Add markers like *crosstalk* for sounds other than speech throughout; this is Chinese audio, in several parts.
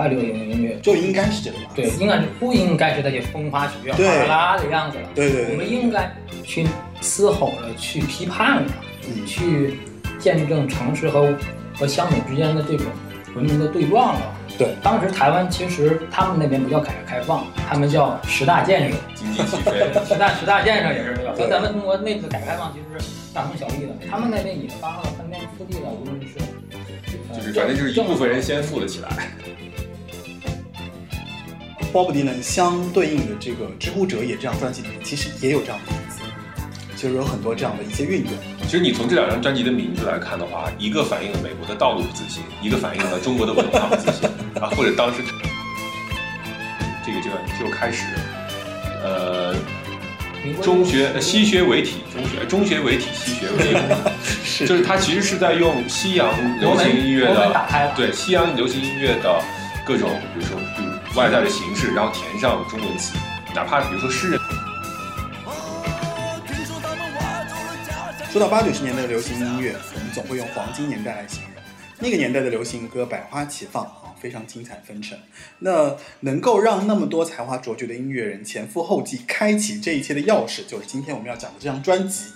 爱流行音乐，就应该是这个样子。对，应该是不应该是那些风花雪月、哗啦啦的样子了。对对对我们应该去嘶吼了，去批判了，嗯去见证城市和和乡土之间的这种文明的对撞了。对，当时台湾其实他们那边不叫改革开放，他们叫十大建设。经济起飞。*laughs* 十大十大建设也是这个，对和咱们中国那次改革开放其实是大同小异的。他们那边也发了翻天覆地的，无论是呃就是反正就是一部分人先富了起来。Bob Dylan 相对应的这个《知乎者也》这张专辑里面，其实也有这样的名字，就是有很多这样的一些运用。其实你从这两张专辑的名字来看的话，一个反映了美国的道路不自信，一个反映了中国的文化不自信啊，或者当时这个阶段就开始，呃，中学呃西学为体，中学中学为体，西学为用，是就是它其实是在用西洋流行音乐的对西洋流行音乐的各种，比如说外在的形式，然后填上中文词，哪怕比如说诗人。说到八九十年代的流行音乐，我们总会用黄金年代来形容。那个年代的流行歌百花齐放啊，非常精彩纷呈。那能够让那么多才华卓绝的音乐人前赴后继开启这一切的钥匙，就是今天我们要讲的这张专辑。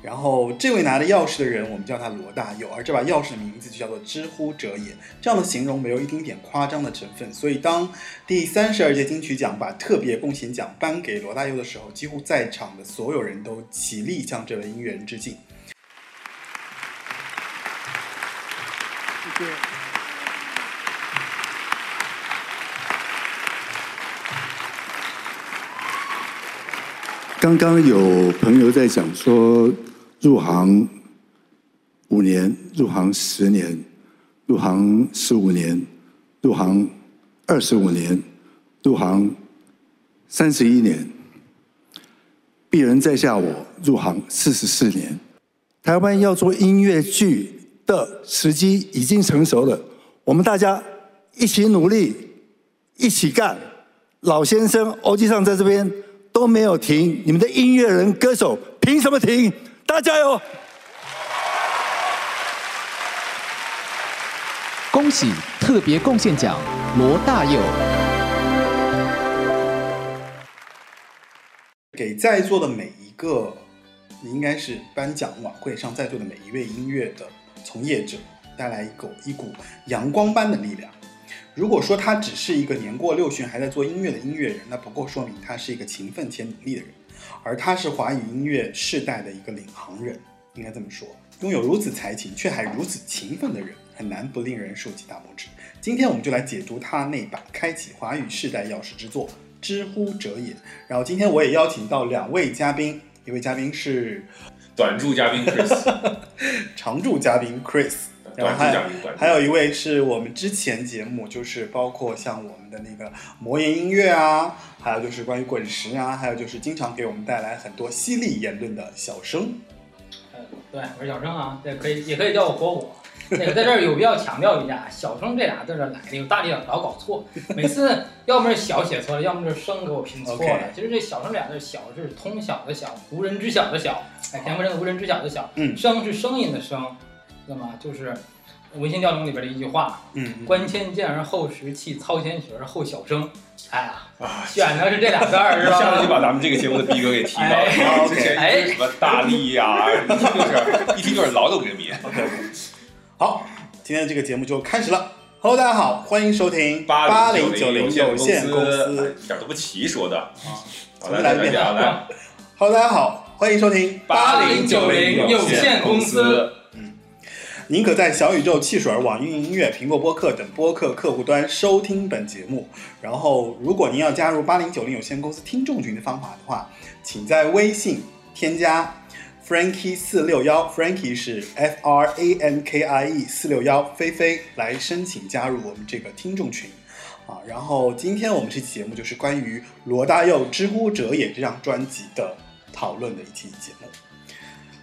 然后这位拿着钥匙的人，我们叫他罗大佑，而这把钥匙的名字就叫做“知乎者也”。这样的形容没有一丁点夸张的成分，所以当第三十二届金曲奖把特别贡献奖颁给罗大佑的时候，几乎在场的所有人都起立向这位音乐人致敬。谢谢。刚刚有朋友在讲说，入行五年，入行十年，入行十五年，入行二十五年，入行三十一年。鄙人在下我入行四十四年，台湾要做音乐剧的时机已经成熟了，我们大家一起努力，一起干。老先生、欧基上在这边都没有停，你们的音乐人、歌手凭什么停？大家加油！恭喜特别贡献奖罗大佑。给在座的每一个，应该是颁奖晚会上在座的每一位音乐的从业者，带来一股一股阳光般的力量。如果说他只是一个年过六旬还在做音乐的音乐人，那不够说明他是一个勤奋且努力的人，而他是华语音乐世代的一个领航人，应该这么说。拥有如此才情却还如此勤奋的人，很难不令人竖起大拇指。今天我们就来解读他那把开启华语世代钥匙之作《知乎者也》。然后今天我也邀请到两位嘉宾，一位嘉宾是短驻嘉宾 Chris，*laughs* 常驻嘉宾 Chris，然后还还有一位是我们之前节目，就是包括像我们的那个魔岩音乐啊，还有就是关于滚石啊，还有就是经常给我们带来很多犀利言论的小生。呃对，我是小生啊，这可以也可以叫我火火。那个在这儿有必要强调一下，小生这俩字儿来历有大力老搞错，每次要么是小写错了，要么就是生给我拼错了。其实这小生俩字儿，小是通晓的小，无人知晓的小，哎，田馥甄的无人知晓的小，嗯声是声音的声，那么就是《文心吊龙》里边的一句话：嗯，观千剑而后识器，操千曲而后晓声。哎呀，啊，选的是这俩字儿 *laughs* 是吧下子就？把咱们这个节目的逼格给提高了。哎之前哎什么大力呀、*laughs* 一听就是一听就是劳动人民。OK，好，今天的这个节目就开始了。Hello，大家好，欢迎收听八零九零有限公哎司。一点都不齐说的啊。来来来一遍来来，Hello，大家好，欢迎收听八零九零有限公司。您可在小宇宙、汽水、网易云音乐、苹果播客等播客客户端收听本节目。然后，如果您要加入八零九零有限公司听众群的方法的话，请在微信添加 Frankie 四六幺，Frankie 是 F R A N K I E 四六幺，菲菲来申请加入我们这个听众群。啊，然后今天我们这期节目就是关于罗大佑《知乎者也》这张专辑的讨论的一期节目。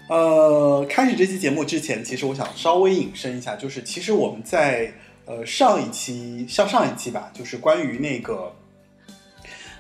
呃，开始这期节目之前，其实我想稍微引申一下，就是其实我们在呃上一期上上一期吧，就是关于那个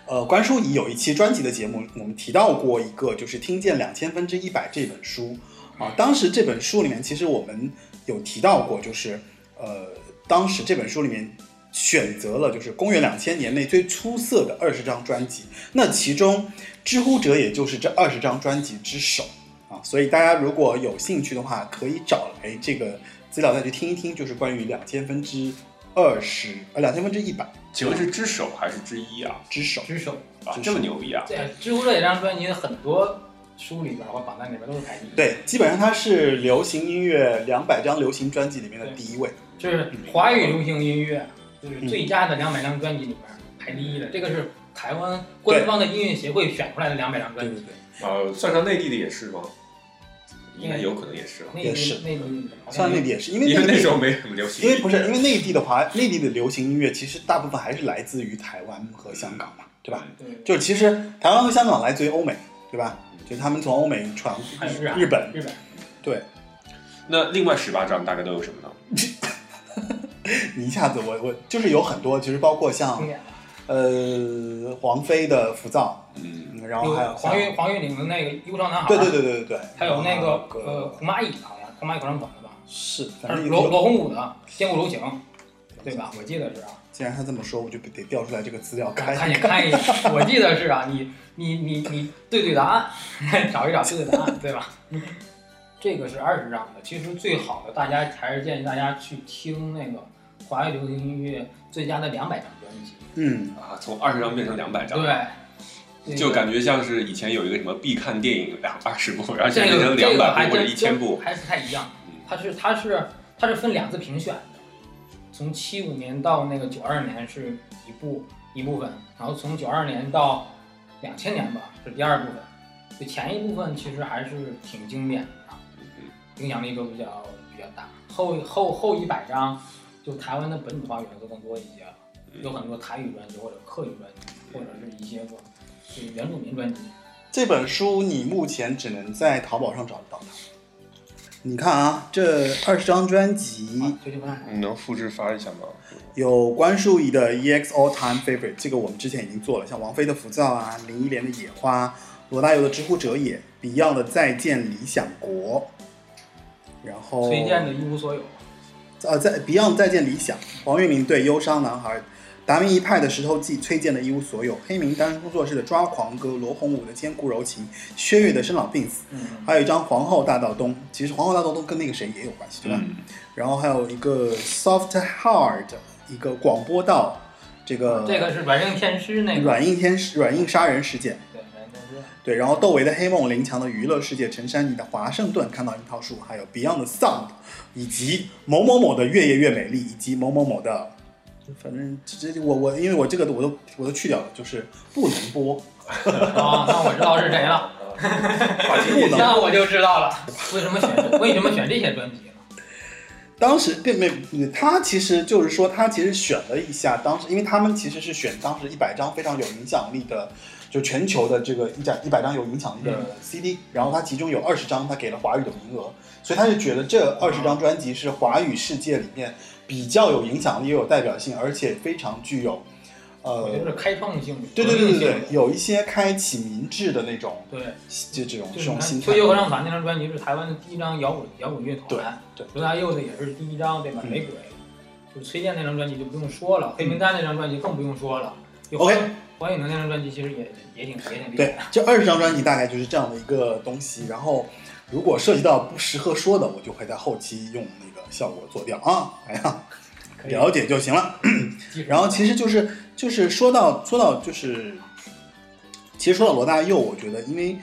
呃关淑怡有一期专辑的节目，我们提到过一个就是《听见两千分之一百》这本书啊，当时这本书里面其实我们有提到过，就是呃当时这本书里面选择了就是公元两千年内最出色的二十张专辑，那其中《知乎者》也就是这二十张专辑之首啊，所以大家如果有兴趣的话，可以找来这个资料再去听一听，就是关于两千分之二十呃两千分之一百请问是之首还是之一啊？之首。之首。啊，这么牛逼啊！对，知乎这张专辑很多书里边或榜单里边都是排第一。，对，基本上它是流行音乐两百张流行专辑里面的第一位。就是华语流行音乐，就是最佳的两百张专辑里边排第一的。这个是台湾官方的音乐协会选出来的两百张专辑。对对对，呃，算上内地的也是吗？应该有可能也是了，内也是算内地像内地也是，因为因为那时候没什么流行。因为不是因为内地的话，内地的流行音乐其实大部分还是来自于台湾和香港嘛，对吧？对，就是其实台湾和香港来自于欧美，对吧？就是他们从欧美传日本，日本对那另外十八张大概都有什么呢？*laughs* 你一下子我我就是有很多，其实包括像。呃黄飞的《浮躁嗯，》，嗯然后还有有黄韵黄韵岭的那个《忧伤男孩》，对对对对对对，还有那个呃红蚂蚁好像红蚂蚁可能懂的吧？是，还反正有是罗罗红武的《千古柔情》，对吧？我记得是啊。既然他这么说，我就得调出来这个资料看看一看一眼，*laughs* 我记得是啊，你你你你对对答案，找一找对对答案，对吧？*laughs* 这个是二十张的，其实最好的，大家还是建议大家去听那个华语流行音乐最佳的两百张专辑。嗯，啊，从二十张变成两百张，对，就感觉像是以前有一个什么必看电影两二十部，然后现在变成两百部或者真一千部。还是不太一样嗯。它是它是它是分两次评选的，从七五年到那个九二年是一部一部分，然后从九二年到两千年吧是第二部分。就前一部分其实还是挺经典的，影响力都比较比较大。后后后一百张就台湾的本土化元素更多一些，有很多台语专辑或者客语专辑，或者是一些个就是原住民专辑。这本书你目前只能在淘宝上找得到它。你看啊，这二十张专辑你能复制发一下吗？有关淑怡的 EX All Time Favorite，这个我们之前已经做了，像王菲的《浮躁》啊，林忆莲的《野花》，罗大佑的《知乎者也》，Beyond 的《再见理想国》，然后崔健的一无所有。呃，在 Beyond 再见理想，黄韵玲对忧伤男孩，达明一派的石头记，崔健的一无所有，黑名单工作室的抓狂歌，罗红武的坚固柔情，薛岳的生老病死，嗯，还有一张皇后大道东，其实皇后大道东跟那个谁也有关系，对吧？嗯，然后还有一个 Soft Hard，一个广播道，这个这个是软硬天师那个。软硬天师软硬杀人事件，对，然后窦唯的黑梦，林强的娱乐世界，陈珊妮的华盛顿看到樱桃树，还有 Beyond 的 Sound，以及某某某的越夜越美丽，以及某某某的，反正这这我我因为我这个我都我都去掉了，就是不能播。哦，那我知道是谁了，*laughs* 话题不能 *laughs* 那我就知道了。为什么选？为什么选这些专辑呢？*laughs* 当时并没有，他其实就是说，他其实选了一下当时，因为他们其实是选当时一百张非常有影响力的，就全球的这个一百一百张有影响力的 CD，、然后他其中有二十张他给了华语的名额，所以他就觉得这二十张专辑是华语世界里面比较有影响力、又有代表性，而且非常具有，呃，我觉得是开创性。对对对对对有一些开启民智的那种，对，就这种这种心态推。油合唱团那张专辑是台湾的第一张摇滚摇滚乐团，对对罗大佑的也是第一张，对吧？嗯雷鬼，就是崔健那张专辑就不用说了，黑名单那张专辑更不用说了。就 OK 黄颖玲那张专辑其实也也挺也挺厉对害。，这二十张专辑大概就是这样的一个东西。然后，如果涉及到不适合说的，我就会在后期用那个效果做掉啊。哎呀，了解就行了。然后其实就是就是说到说到就是，其实说到罗大佑，我觉得因为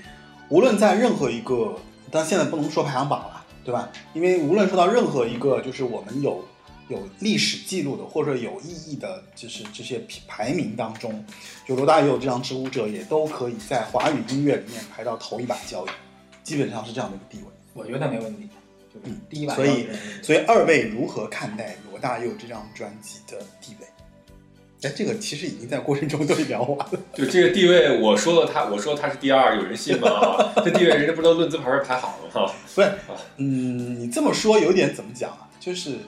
无论在任何一个，但现在不能说排行榜了，对吧？因为无论说到任何一个，就是我们有有历史记录的或者有意义的，就是这些排名当中，就罗大佑这张《知乎者》也都可以在华语音乐里面排到头一把交椅，基本上是这样的一个地位。我觉得没问题，就第一把所以所以二位如何看待罗大佑这张专辑的地位？哎，这个其实已经在过程中都聊完了。就这个地位，我说了他，我说他是第二，有人信吗？啊这地位人家不都论资排辈排好了吗？不是，嗯，你这么说有点怎么讲啊？就是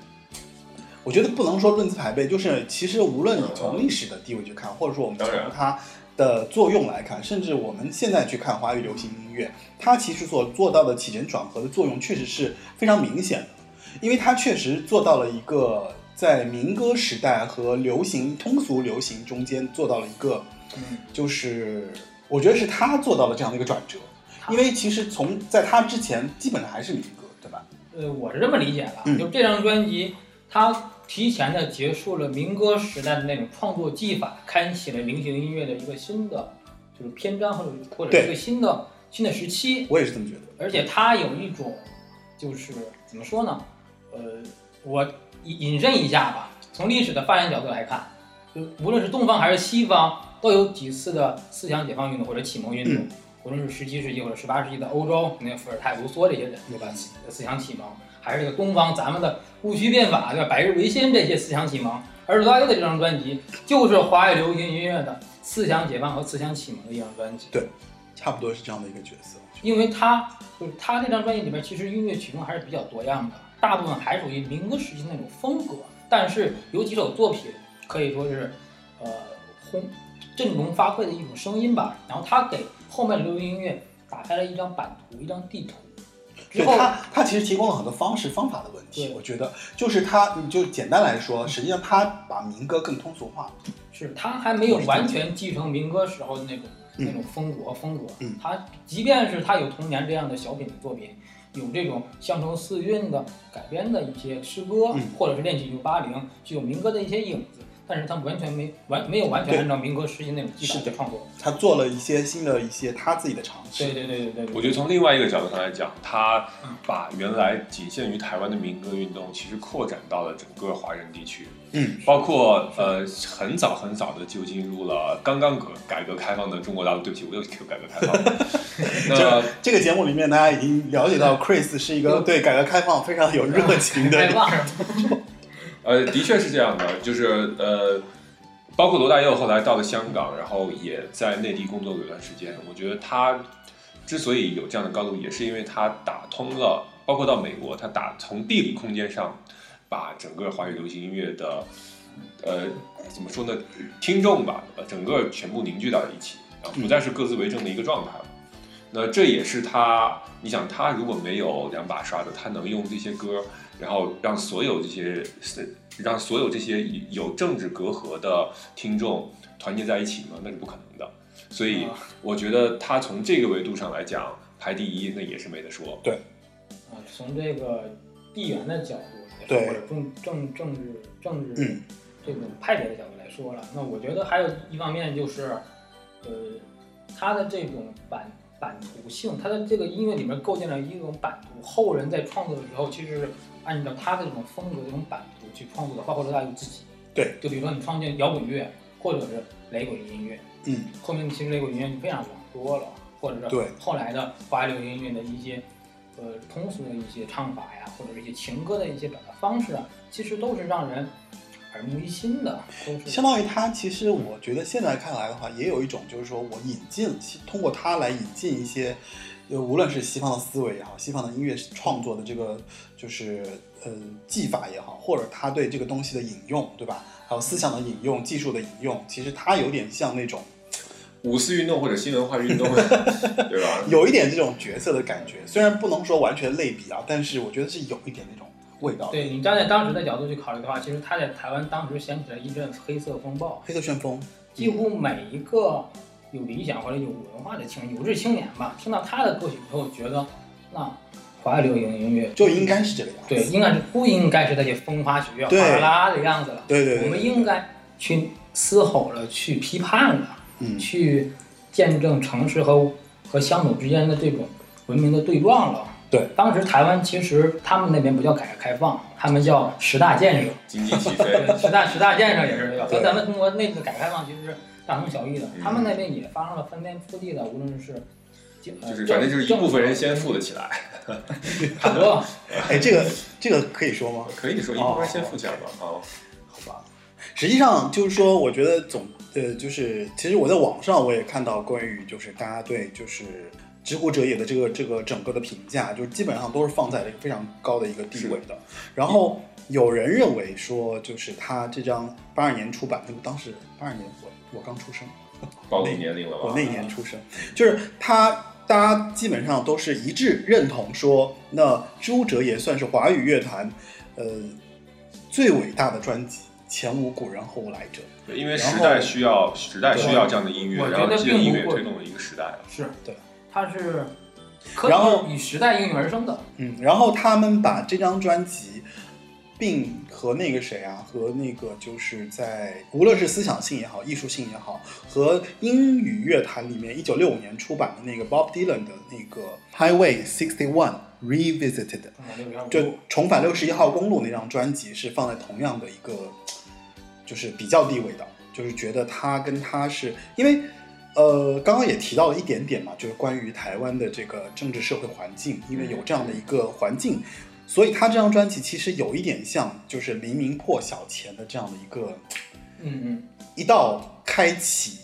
我觉得不能说论资排辈，就是其实无论你从历史的地位去看，或者说我们从它的作用来看，甚至我们现在去看华语流行音乐，它其实所做到的起承转合的作用确实是非常明显的，因为它确实做到了一个在民歌时代和流行通俗流行中间做到了一个，嗯，就是我觉得是他做到了这样的一个转折，因为其实从在他之前基本上还是民歌，对吧？呃，我是这么理解的，嗯。就这张专辑，它提前的结束了民歌时代的那种创作技法，开启了流行音乐的一个新的就是篇章或者或者一个新的新的时期，我也是这么觉得。而且它有一种就是怎么说呢？呃，我引引申一下吧，从历史的发展角度来看，就无论是东方还是西方，都有几次的思想解放运动或者启蒙运动。嗯无论是十七世纪或者十八世纪的欧洲，那伏尔泰、卢梭这些人，对吧？思想启蒙，还是这个东方咱们的戊戌变法，对吧？百日维新这些思想启蒙。而罗大佑的这张专辑，就是华语流行音乐的思想解放和思想启蒙的一张专辑。对差不多是这样的一个角色。因为他就是他那张专辑里面，其实音乐曲风还是比较多样的，大部分还属于民歌时期那种风格，但是有几首作品可以说是，呃，轰振聋发聩的一种声音吧。然后他给后面的流行音乐打开了一张版图，一张地图。之后，对他，他其实提供了很多方式方法的问题。我觉得就是他，你就简单来说，实际上他把民歌更通俗化。是他还没有完全继承民歌时候的那种、嗯那种风格风格。嗯他即便是他有童年这样的小品的作品，有这种乡愁四韵的改编的一些诗歌，嗯或者是练起一九八零具有民歌的一些影子，但是他完全没完没有完全按照民歌时期那种技法是的去创作。他做了一些新的一些他自己的尝试。对对对对对对，我觉得从另外一个角度上来讲，他把原来仅限于台湾的民歌运动，其实扩展到了整个华人地区，嗯，包括呃很早很早的就进入了刚刚革改革开放的中国大陆。对不起，我又 Q 改革开放。*laughs* 那这个节目里面，大家已经了解到，Chris 是一个对改革开放非常有热情的呃，的确是这样的，就是呃，包括罗大佑后来到了香港，然后也在内地工作过一段时间。我觉得他之所以有这样的高度，也是因为他打通了，包括到美国，他打从地理空间上把整个华语流行音乐的呃怎么说呢，听众吧，整个全部凝聚到一起，然后，不再是各自为政的一个状态了。那这也是他，你想他如果没有两把刷子，他能用这些歌，然后让所有这些让所有这些有政治隔阂的听众团结在一起吗？那是不可能的。所以啊我觉得他从这个维度上来讲排第一，那也是没得说。对啊，从这个地缘的角度来说，对或者政政政治政治嗯这种派别的角度来说了，那我觉得还有一方面就是，呃，他的这种版版图性，他的这个音乐里面构建了一种版图，后人在创作的时候，其实是按照他的这种风格、这种版图去创作的，包括罗大佑自己。对，就比如说你创建摇滚乐，或者是雷鬼音乐，嗯，后面其实雷鬼音乐就非常广多了，或者是对后来的华语流行音乐的一些呃通俗的一些唱法呀，或者是一些情歌的一些表达方式啊，其实都是让人耳目一新的，都是相当于他，其实我觉得现在看来的话，也有一种就是说我引进，通过他来引进一些，呃，无论是西方的思维也好，西方的音乐创作的这个就是呃技法也好，或者他对这个东西的引用，对吧？还有思想的引用、技术的引用，其实他有点像那种五四运动或者新文化运动，*laughs* 对吧？有一点这种角色的感觉，虽然不能说完全类比啊，但是我觉得是有一点那种味道。对你站在当时的角度去考虑的话，其实他在台湾当时掀起了一阵黑色风暴，黑色旋风，几乎每一个有理想或者有文化的青有志青年吧，听到他的歌曲以后，觉得那华语流行音乐就应该是这个样子。对，应该是不应该是那些风花雪月、哗啦啦的样子了。对对对我们应该去嘶吼了，去批判了，嗯去见证城市和和乡土之间的这种文明的对撞了。对，当时台湾其实他们那边不叫改革开放，他们叫十大建设。经济起飞，对，十大十大建设也是和对咱们中国内部的改革开放其实是大同小异的。嗯他们那边也发生了翻天覆地的，无论是就是反正就是一部分人先富了起来，*laughs* 很多吧。*laughs* 哎，这个这个可以说吗？可以说一部分人先富起来吧。哦，好吧，实际上就是说，我觉得总呃，就是其实我在网上我也看到关于就是大家对就是知乎者也的这个这个整个的评价，就是基本上都是放在了一个非常高的一个地位的。然后有人认为说，就是他这张八二年出版，那个当时八二年我我刚出生，*laughs* 暴露年龄了吧？我那年出生，就是他，大家基本上都是一致认同说，那朱哲也算是华语乐坛，呃，最伟大的专辑，前无古人后无来者。对，因为时代需要，时代需要这样的音乐，然后这个音乐推动了一个时代。是对，它是可然后以时代应运而生的。嗯，然后他们把这张专辑，并和那个谁啊，和那个就是在无论是思想性也好，艺术性也好，和英语乐坛里面一九六五年出版的那个 Bob Dylan 的那个 Highway Sixty One Revisited，就重返六十一号公路那张专辑是放在同样的一个，就是比较地位的，就是觉得他跟他是因为。呃，刚刚也提到了一点点嘛，就是关于台湾的这个政治社会环境，因为有这样的一个环境，所以他这张专辑其实有一点像，就是黎明破晓前的这样的一个嗯嗯，一道开启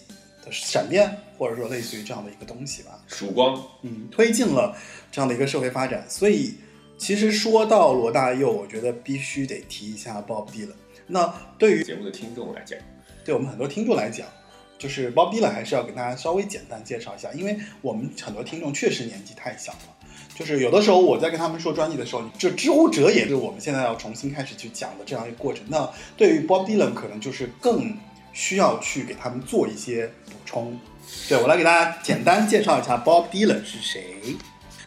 的闪电，或者说类似于这样的一个东西吧。曙光，嗯，推进了这样的一个社会发展。所以，其实说到罗大佑，我觉得必须得提一下 Bob Dylan。那对于节目的听众来讲，对我们很多听众来讲，就是 Bob Dylan 还是要给大家稍微简单介绍一下，因为我们很多听众确实年纪太小了。就是有的时候我在跟他们说专辑的时候，这知乎者也是我们现在要重新开始去讲的这样一个过程。那对于 Bob Dylan 可能就是更需要去给他们做一些补充。对我来给大家简单介绍一下 Bob Dylan 是谁。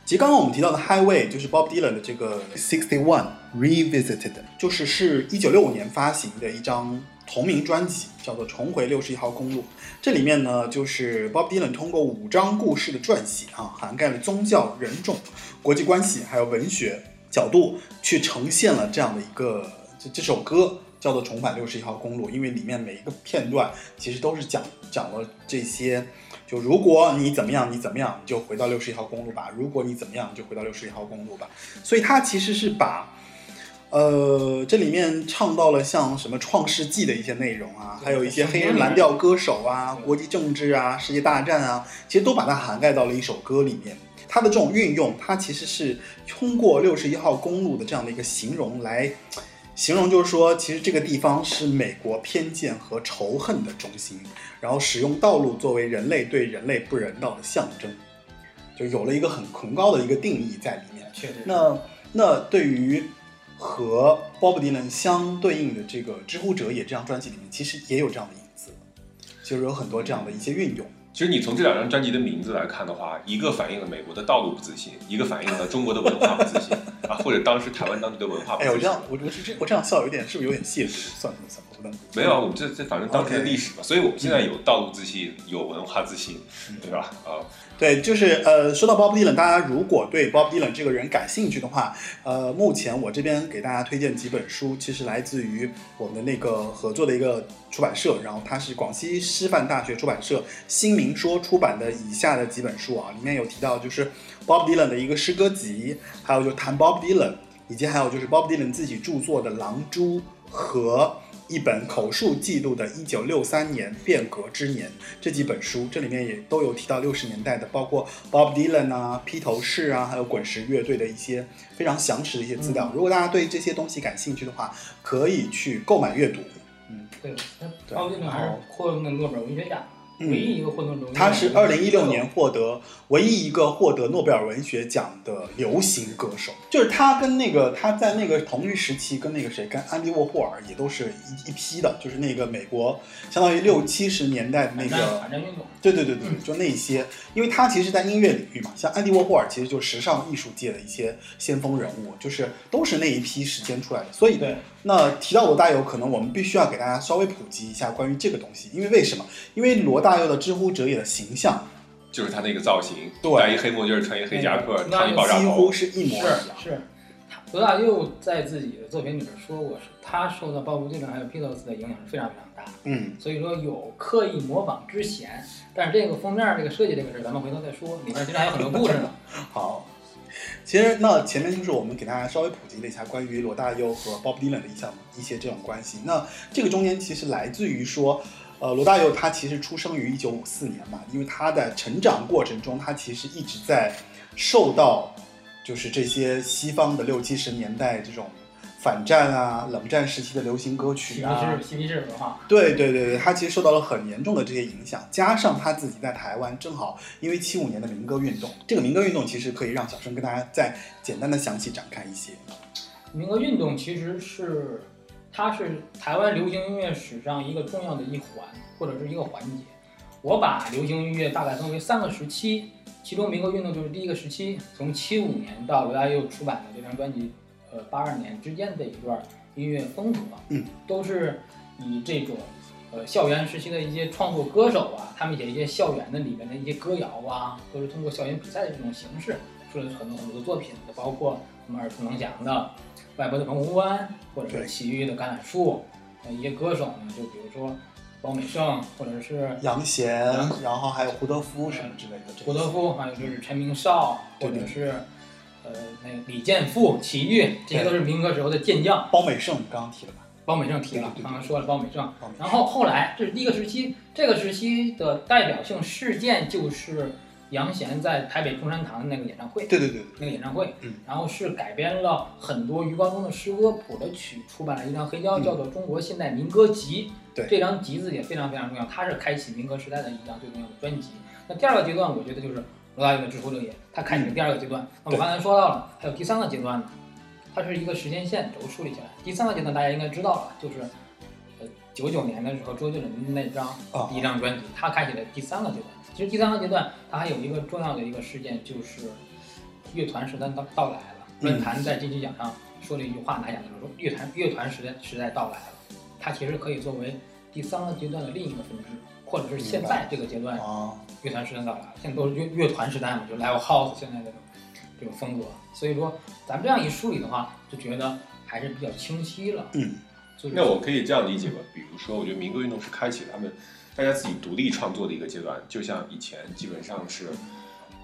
其实刚刚我们提到的 Highway 就是 Bob Dylan 的这个 Sixty One Revisited，就是是一九六五年发行的一张同名专辑，叫做《重回六十一号公路》。这里面呢，就是 Bob Dylan 通过五章故事的撰写啊，涵盖了宗教、人种、国际关系还有文学角度，去呈现了这样的一个这这首歌叫做《重返六十一号公路》，因为里面每一个片段其实都是讲讲了这些。就如果你怎么样，你怎么样，你就回到六十一号公路吧；如果你怎么样，就回到六十一号公路吧。所以它其实是把，呃，这里面唱到了像什么《创世纪》的一些内容啊，还有一些黑人蓝调歌手啊、国际政治啊、世界大战啊，其实都把它涵盖到了一首歌里面。它的这种运用，它其实是通过六十一号公路的这样的一个形容来形容，就是说，其实这个地方是美国偏见和仇恨的中心，然后使用道路作为人类对人类不人道的象征，就有了一个很崇高的一个定义在里面。确实。那那对于和 Bob Dylan 相对应的这个《知乎者也》这张专辑里面，其实也有这样的影子，就是有很多这样的一些运用。其实你从这两张专辑的名字来看的话，一个反映了美国的道路不自信，一个反映了中国的文化不自信啊，或者当时台湾当地的文化不哎，我自信。这样，我我是这我这样笑有点是不是有点亵渎？算了算了，没有啊，我们这这反正当时的历史嘛，所以我们现在有道路自信，有文化自信，嗯对吧？啊，对，就是呃，说到 Bob Dylan，大家如果对 Bob Dylan 这个人感兴趣的话，呃，目前我这边给大家推荐几本书，其实来自于我们的那个合作的一个出版社，然后它是广西师范大学出版社新民说出版的以下的几本书啊，里面有提到就是 Bob Dylan 的一个诗歌集，还有就谈 Bob Dylan，以及还有就是 Bob Dylan 自己著作的《狼蛛》和。一本口述记录的1963年变革之年这几本书，这里面也都有提到六十年代的，包括 Bob Dylan 啊、披头士啊，还有滚石乐队的一些非常详实的一些资料。如果大家对这些东西感兴趣的话，可以去购买阅读。嗯，对，他奥运还是获得诺贝尔文学奖，嗯唯一一个获得。他是二零一六年获得唯一一个获得诺贝尔文学奖的流行歌手，就是他跟那个他在那个同一时期跟那个谁，跟安迪沃霍尔也都是一一批的，就是那个美国相当于六七十年代的那个反战运动。对对对对，就那些，因为他其实，在音乐领域嘛，像安迪沃霍尔，其实就是时尚艺术界的一些先锋人物，就是都是那一批时间出来的。所以，对，那提到罗大佑，可能我们必须要给大家稍微普及一下关于这个东西，因为为什么？因为罗大佑的知乎者也的形象就是他那个造型，对戴一黑墨镜，穿一黑夹克，那烫一爆炸头，几乎是一模一样。是是，罗大佑在自己的作品里面说过，是他受到鲍勃 dylan 还有披头士的影响是非常非常大的，嗯，所以说有刻意模仿之嫌。但是这个封面这个设计这个事儿，咱们回头再说，里面其实还有很多故事呢。*laughs* 好。其实那前面就是我们给大家稍微普及了一下关于罗大佑和 Bob Dylan 的一项一些这种关系。那这个中间其实来自于说，呃，罗大佑他其实出生于一九五四年嘛，因为他的成长过程中，他其实一直在受到就是这些西方的六七十年代这种反战啊、冷战时期的流行歌曲啊，士嬉皮士文化，对对对对，他其实受到了很严重的这些影响，加上他自己在台湾正好因为七五年的民歌运动，这个民歌运动其实可以让小生跟大家再简单的详细展开一些。民歌运动其实是它是台湾流行音乐史上一个重要的一环，或者是一个环节。我把流行音乐大概分为三个时期，其中民歌运动就是第一个时期，从七五年到罗大佑出版的这张专辑，呃，八二年之间的一段音乐风格，嗯，都是以这种呃校园时期的一些创作歌手啊，他们写一些校园的里面的一些歌谣啊，都是通过校园比赛的这种形式出了很多很多的作品，包括我们耳熟能详的外国的澎湖湾，或者是奇遇的橄榄树，呃，一些歌手呢，就比如说包美胜，或者是杨贤，然后还有胡德夫什么之类的。胡德夫，还有就是陈明绍，或者是呃那个李健富、齐豫，这些都是民歌时候的健将。包美胜，你刚刚提了吧？包美胜提了刚刚说了。包美胜然后后来这是第一个时期，这个时期的代表性事件就是杨贤在台北中山堂的那个演唱会。对对对对，那个演唱会，嗯，然后是改编了很多余光中的诗歌谱的曲，出版了一张黑胶，嗯叫做《中国现代民歌集》。对这张集子也非常非常重要，它是开启民歌时代的一张最重要的专辑。那第二个阶段，我觉得就是罗大佑的《知乎者也》，他开启了第二个阶段。那我刚才说到了，还有第三个阶段呢，它是一个时间线轴梳理起来。第三个阶段大家应该知道了，就是呃九九年的时候周杰伦那张啊第一张专辑，他开启了第三个阶段。其实第三个阶段它还有一个重要的一个事件，就是乐团时代到到来了。嗯论坛在金曲奖上说了一句话，拿奖的时候说乐团乐团时代时代到来了。它其实可以作为第三个阶段的另一个分支，或者是现在这个阶段啊，乐团时代到来了，现在都是乐乐团时代嘛，就 live house 现在这种这种风格。所以说，咱们这样一梳理的话，就觉得还是比较清晰了。嗯，就是那我可以这样理解吧？比如说，我觉得民歌运动是开启他们大家自己独立创作的一个阶段，就像以前基本上是，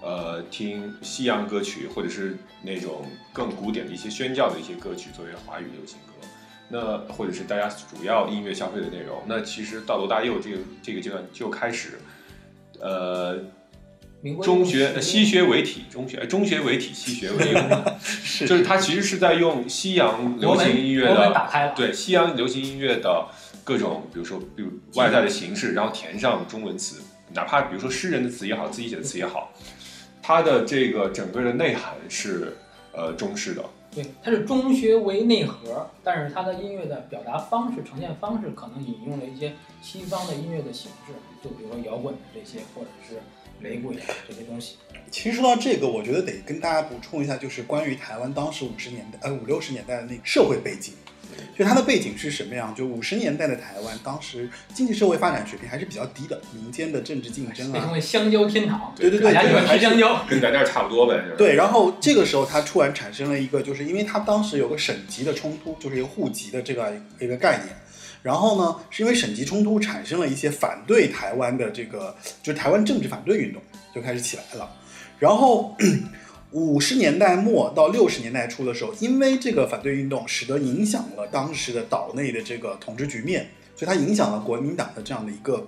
呃，听西洋歌曲或者是那种更古典的一些宣教的一些歌曲作为华语流行歌，那或者是大家主要音乐消费的内容。那其实到罗大佑这个这个阶段就开始，呃，中学、呃西学为体，中学呃中学为体，西学为用，是就是他其实是在用西洋流行音乐的打开，对西洋流行音乐的各种，比如说，比如外在的形式，然后填上中文词，哪怕比如说诗人的词也好，自己写的词也好，它的这个整个的内涵是呃中式的。对，它是中学为内核，但是它的音乐的表达方式、呈现方式可能引用了一些西方的音乐的形式，就比如说摇滚的这些，或者是雷鬼啊这些东西。其实说到这个，我觉得得跟大家补充一下，就是关于台湾当时五十年代呃五六十年代的那个社会背景。就它的背景是什么样？就五十年代的台湾，当时经济社会发展水平还是比较低的，民间的政治竞争啊被称啊，为香蕉天堂，对对对大家喜欢吃香蕉。跟咱这儿差不多呗，就是。对，然后这个时候它突然产生了一个，就是因为它当时有个省级的冲突，就是一个户籍的这个一个概念。然后呢，是因为省级冲突产生了一些反对台湾的这个，就是台湾政治反对运动就开始起来了。然后五十年代末到六十年代初的时候，因为这个反对运动，使得影响了当时的岛内的这个统治局面，所以它影响了国民党的这样的一个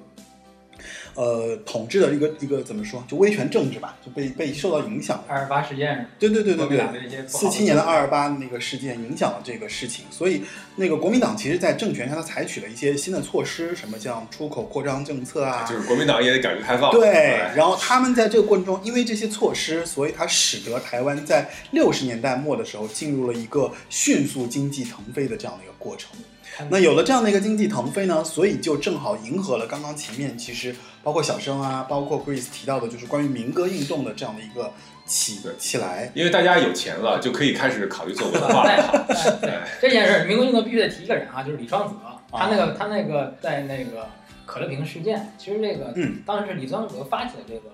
呃统治的一个一个怎么说，就威权政治吧，就被被受到影响。二二八事件，对对对对对四七年的二二八那个事件影响了这个事情，所以那个国民党其实在政权上，他采取了一些新的措施，什么像出口扩张政策啊，就是国民党也得改革开放。对，哎然后他们在这个过程中，因为这些措施，所以它使得台湾在六十年代末的时候进入了一个迅速经济腾飞的这样的一个过程。那有了这样的一个经济腾飞呢，所以就正好迎合了刚刚前面其实包括小生啊，包括 Grace 提到的，就是关于民歌运动的这样的一个起的起来。因为大家有钱了，就可以开始考虑做文化哎了。哎对哎 *laughs* 这件事儿，民歌运动必须得提一个人啊，就是李双泽，他那啊个他那个在那个可乐瓶事件，其实这个嗯当时是李双泽发起的这个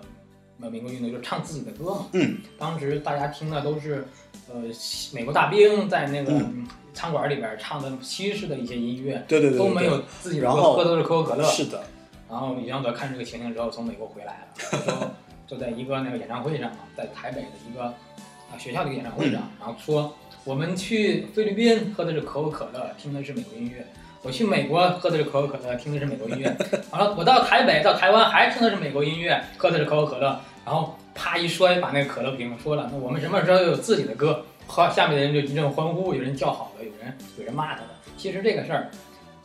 呃民歌运动，就是唱自己的歌嘛。嗯，当时大家听的都是呃西美国大兵在那个嗯餐馆里边唱的西式的一些音乐，对对对对都没有自己然后喝的都是可口可乐。是的，然后李双泽看这个情形之后，从美国回来了，就说就在一个那个演唱会上嘛，在台北的一个啊学校的一个演唱会上，然后说我们去菲律宾喝的是可口可乐，听的是美国音乐；我去美国喝的是可口可乐，听的是美国音乐。*laughs* 完了，我到台北到台湾还听的是美国音乐，喝的是可口可乐，然后啪一摔，把那个可乐瓶说了，那我们什么时候有自己的歌？好，下面的人就一阵欢呼，有人叫好的，有人有人骂他的。其实这个事儿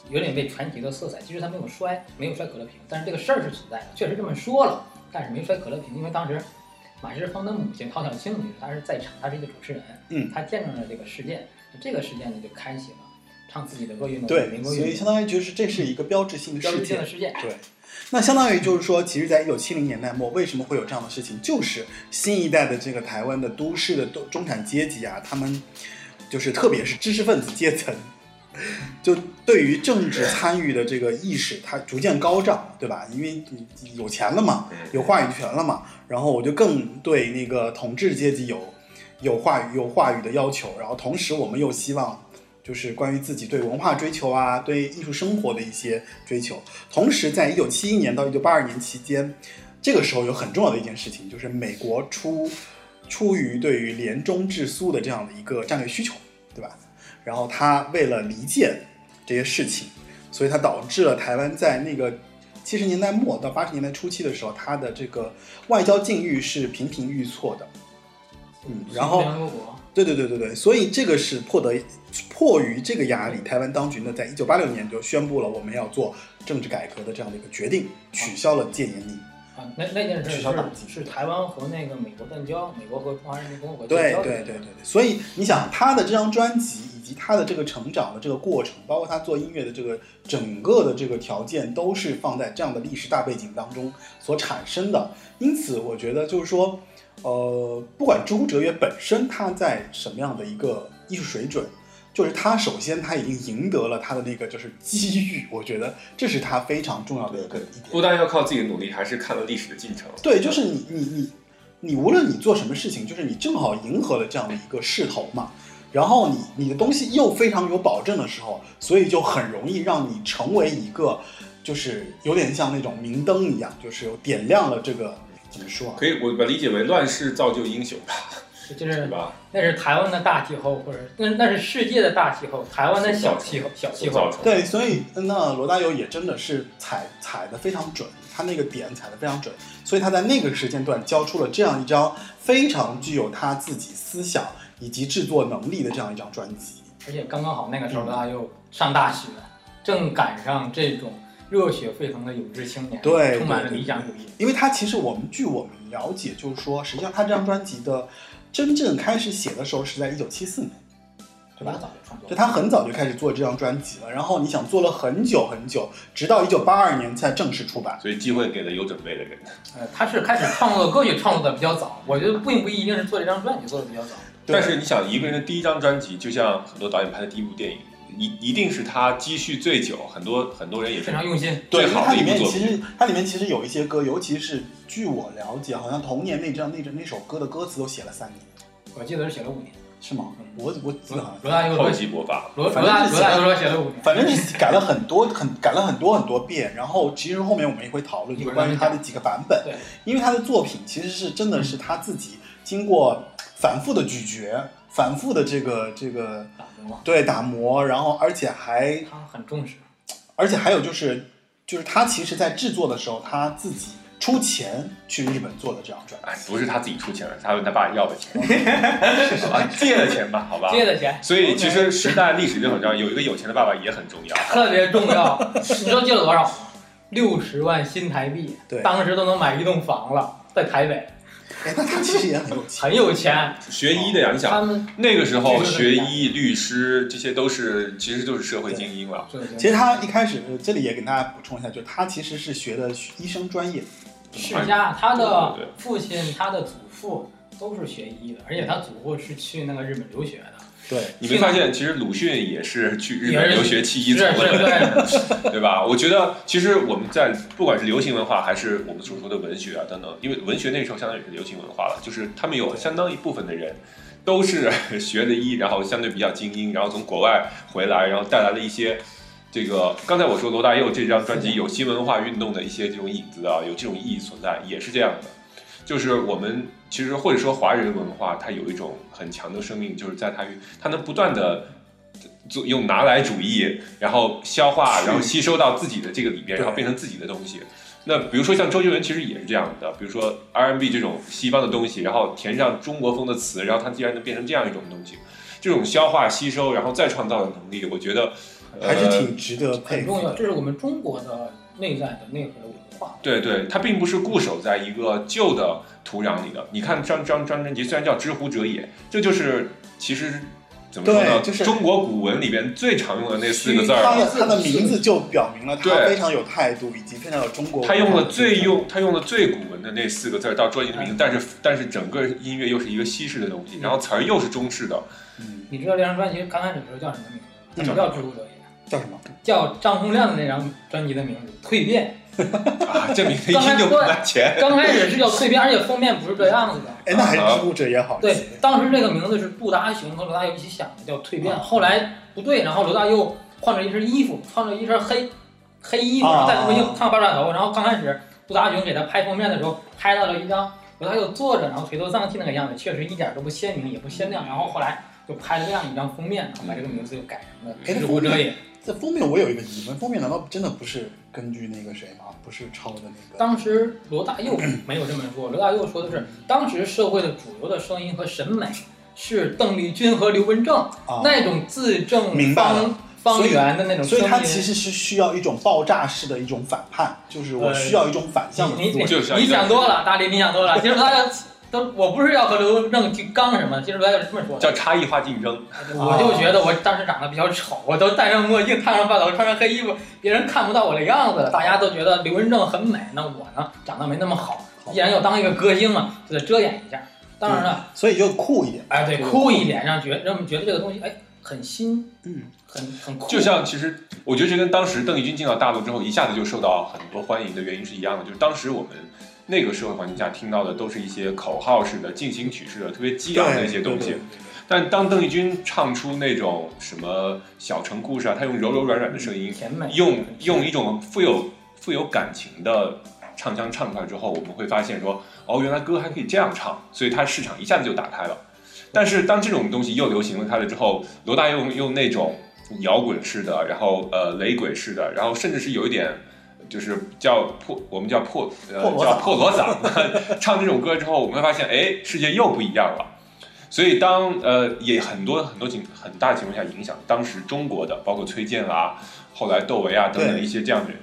有点被传奇的色彩。其实他没有摔，没有摔可乐瓶，但是这个事儿是存在的，确实这么说了，但是没摔可乐瓶，因为当时马世芳的母亲陶小庆女士，她是在场，她是一个主持人，嗯她见证了这个事件，这个事件呢就开启了唱自己的歌运动，对，民歌运动，所以相当于就是这是一个标志性的标事件志性的。事件。对，那相当于就是说，其实，在一九七零年代末，为什么会有这样的事情？就是新一代的这个台湾的都市的中中产阶级啊，他们就是特别是知识分子阶层，就对于政治参与的这个意识，它逐渐高涨，对吧？因为你有钱了嘛，有话语权了嘛，然后我就更对那个统治阶级有有话语有话语的要求，然后同时我们又希望。就是关于自己对文化追求啊，对艺术生活的一些追求。同时，在一九七一年到一九八二年期间，这个时候有很重要的一件事情，就是美国出出于对于联中治苏的这样的一个战略需求，对吧？然后他为了离间这些事情，所以它导致了台湾在那个七十年代末到八十年代初期的时候，它的这个外交境遇是频频遇挫的。嗯，然后对对对对对，所以这个是迫得迫于这个压力，台湾当局呢，在一九八六年就宣布了我们要做政治改革的这样的一个决定，取消了戒严令。啊，那那件事取消党籍是是台湾和那个美国断交，美国和中华人民共和国断交的对对对对，所以你想他的这张专辑以及他的这个成长的这个过程，包括他做音乐的这个整个的这个条件，都是放在这样的历史大背景当中所产生的。因此，我觉得就是说，呃，不管知乎哲也本身他在什么样的一个艺术水准。就是他首先他已经赢得了他的那个就是机遇，我觉得这是他非常重要的一个一点。不但要靠自己的努力，还是看了历史的进程。对，就是你你你你无论你做什么事情，就是你正好迎合了这样的一个势头嘛，然后你你的东西又非常有保证的时候，所以就很容易让你成为一个就是有点像那种明灯一样，就是点亮了这个怎么说啊？可以，我把理解为乱世造就英雄吧，就是是吧？那是台湾的大气候，或者那那是世界的大气候，台湾的小气候，小气候。造成。对，所以那罗大佑也真的是踩踩的非常准，他那个点踩的非常准，所以他在那个时间段交出了这样一张非常具有他自己思想以及制作能力的这样一张专辑。而且刚刚好那个时候罗大佑上大学，正赶上这种热血沸腾的有志青年，对充满了理想主义。因为他其实我们据我们了解，就是说，实际上他这张专辑的真正开始写的时候是在一九七四年，对吧？早就创作就他很早就开始做这张专辑了，然后你想做了很久很久，直到一九八二年才正式出版。所以机会给了有准备的人。呃，他是开始创作歌曲创作的比较早，我觉得并不一定是做这张专辑做的比较早。对但是你想，一个人的第一张专辑，就像很多导演拍的第一部电影，一一定是他积蓄最久，很多很多人也是非常用心，对，它里面的一部作品。其实它里面其实有一些歌，尤其是据我了解，好像童年那张那张那首歌的歌词都写了三年，我记得是写了五年。是吗？我我记得好像厚罗大佑厚，积薄发，罗反罗大罗大佑说写了五年，反正是改了很多很改了很多很多遍，然后其实后面我们也会讨论，就关于他的几个版本，对，因为他的作品其实是真的是他自己经过反复的咀嚼、反复的这个这个打磨，对打磨，然后而且还他很重视。而且还有就是就是他其实在制作的时候他自己出钱去日本做的这张专辑，哎，不是他自己出钱了，他问他爸要的钱，*laughs* 借的钱吧，好吧。借的钱所以其实时代历史就很重要，有一个有钱的爸爸也很重要。特别重要。你知道借了多少吗？六十万新台币，对当时都能买一栋房了，在台北，哎，那他其实也很有钱。很有钱。学医的呀，你想那个时候学医、律师这些都是其实就是社会精英了。其实他一开始呃这里也给大家补充一下，就是他其实是学的医生专业，世家，他的父亲、他的祖父都是学医的，而且他祖父是去那个日本留学的。对，你没发现，其实鲁迅也是去日本留学弃医是从是的，对，*laughs* 对吧？我觉得其实我们在不管是流行文化还是我们所说的文学啊等等，因为文学那时候相当于是流行文化了，就是他们有相当一部分的人都是 *laughs* 学的医，然后相对比较精英，然后从国外回来，然后带来了一些。这个刚才我说罗大佑这张专辑有新文化运动的一些这种影子啊，有这种意义存在，也是这样的。就是我们其实或者说华人文化，它有一种很强的生命，就是在它于它能不断的做用拿来主义，然后消化，然后吸收到自己的这个里边，然后变成自己的东西。那比如说像周杰伦，其实也是这样的，比如说 R&B 这种西方的东西，然后填上中国风的词，然后它竟然能变成这样一种东西，这种消化吸收，然后再创造的能力，我觉得、呃、还是挺值得佩服很重要，这是我们中国的内在的内核的文化。对对，它并不是固守在一个旧的土壤里的。你看张张张专辑虽然叫知乎者也，这就是其实怎么说呢？就是中国古文里边最常用的那四个字儿，他的他的名字就表明了他非常有态度，以及非常有中国。他用了最用他用了最古文的那四个字儿到专辑的名字，但是但是整个音乐又是一个西式的东西，然后词儿又是中式的，嗯，你知道这张专辑刚开始的时候叫什么名字？叫《知乎者也》，叫什么？叫张洪亮的那张专辑的名字《蜕变 *laughs* 啊，这名字一听就不拿》。钱。刚开始是叫《蜕变》，而且封面不是这样子的。哎，那还是知乎者也好。对，当时这个名字是杜达雄和罗大佑一起想的，叫蜕变。啊后来不对，然后罗大佑换了一身衣服，穿了一身黑黑衣服，啊戴着墨镜，烫爆炸头。然后刚开始杜达雄给他拍封面的时候，拍到了一张罗大佑坐着，然后垂头丧气那个样子，确实一点都不鲜明，也不鲜亮。然后后来就拍了这样一张封面，然后把这个名字又改成了哎《知乎者也》。这封面我有一个疑问，封面难道真的不是根据那个谁吗？不是抄的那个？当时罗大佑没有这么说，罗大佑说的是当时社会的主流的声音和审美是邓丽君和刘文正啊，那种字正明白了方方圆的那种声音。所以它其实是需要一种爆炸式的一种反叛，就是我呃需要一种反向的你你你想多了，大力，你想多了。其实罗大佑都我不是要和刘文正去刚什么，其实罗大佑是这么说的。叫差异化竞争，我就觉得我当时长得比较丑，我都戴上墨镜、烫上发头、穿上黑衣服，别人看不到我的样子了。大家都觉得刘文正很美，那我呢长得没那么好。既然要当一个歌星嘛，就得遮掩一下。当然了，所以就酷一点。哎，对，酷一点，让觉让我们觉得这个东西哎很新，嗯，很很酷。就像其实我觉得这跟当时邓丽君进到大陆之后一下子就受到很多欢迎的原因是一样的，就是当时我们那个社会环境下听到的都是一些口号式的、进行曲式的、特别激昂的一些东西。但当邓丽君唱出那种什么小城故事啊，她用柔柔软软的声音，用用一种富有富有感情的唱腔唱出来之后，我们会发现说，哦，原来歌还可以这样唱，所以它市场一下子就打开了。但是当这种东西又流行了开了之后，罗大佑用用那种摇滚式的，然后呃雷鬼式的，然后甚至是有一点就是叫破，我们叫破呃叫破锣嗓，*laughs* 唱这种歌之后，我们会发现，哎，世界又不一样了。所以当呃也很多很多情很大的情况下影响当时中国的，包括崔健啊，后来窦唯啊等等一些这样的人，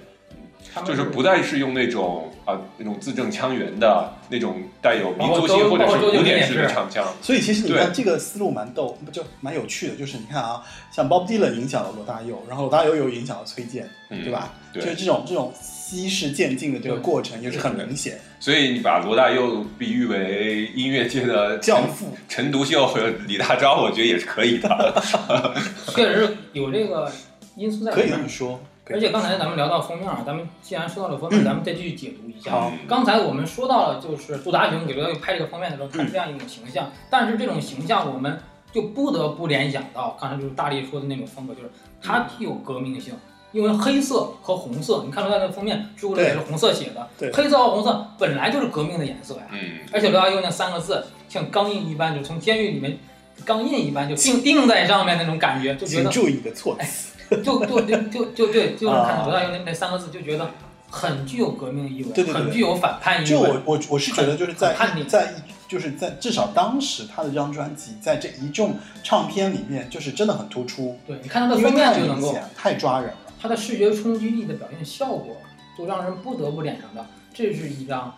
就是不再是用那种啊、那种字正腔圆的那种带有民族性或者是古典式的唱腔。所以其实你看这个思路蛮逗，不就蛮有趣的？就是你看啊，像 Bob Dylan 影响了罗大佑，然后罗大佑又影响了崔健，嗯对吧？对就是这种这种稀释渐进的这个过程也是很明显。所以你把罗大佑比喻为音乐界的 *laughs* 教父，陈独秀和李大钊，我觉得也是可以的。*laughs* *laughs* 确实有这个因素在可以这么说。而且刚才咱们聊到封面啊，咱们既然说到了封面，咱们再继续解读一下。刚才我们说到了，就是杜达雄给刘大佑拍这个封面的时候，他是这样一种形象，但是这种形象我们就不得不联想到刚才就是大力说的那种风格，就是它具有革命性。因为黑色和红色，你看罗大佑的封面，朱古力也是红色写的，对黑色和红色本来就是革命的颜色呀。嗯，而且刘大佑那三个字像钢印一般，就从监狱里面钢印一般就钉钉在上面那种感觉，就觉得请注意你的措辞。就就就就就对，就是看到罗大佑那那三个字，就觉得很具有革命意味，对对对很具有反叛意味就。我我我是觉得就是在很叛逆在就是在至少当时他的这张专辑在这一众唱片里面就是真的很突出，对，你看他的封面就能够，太抓人了。他的视觉冲击力的表现效果，就让人不得不脸上的，这是一张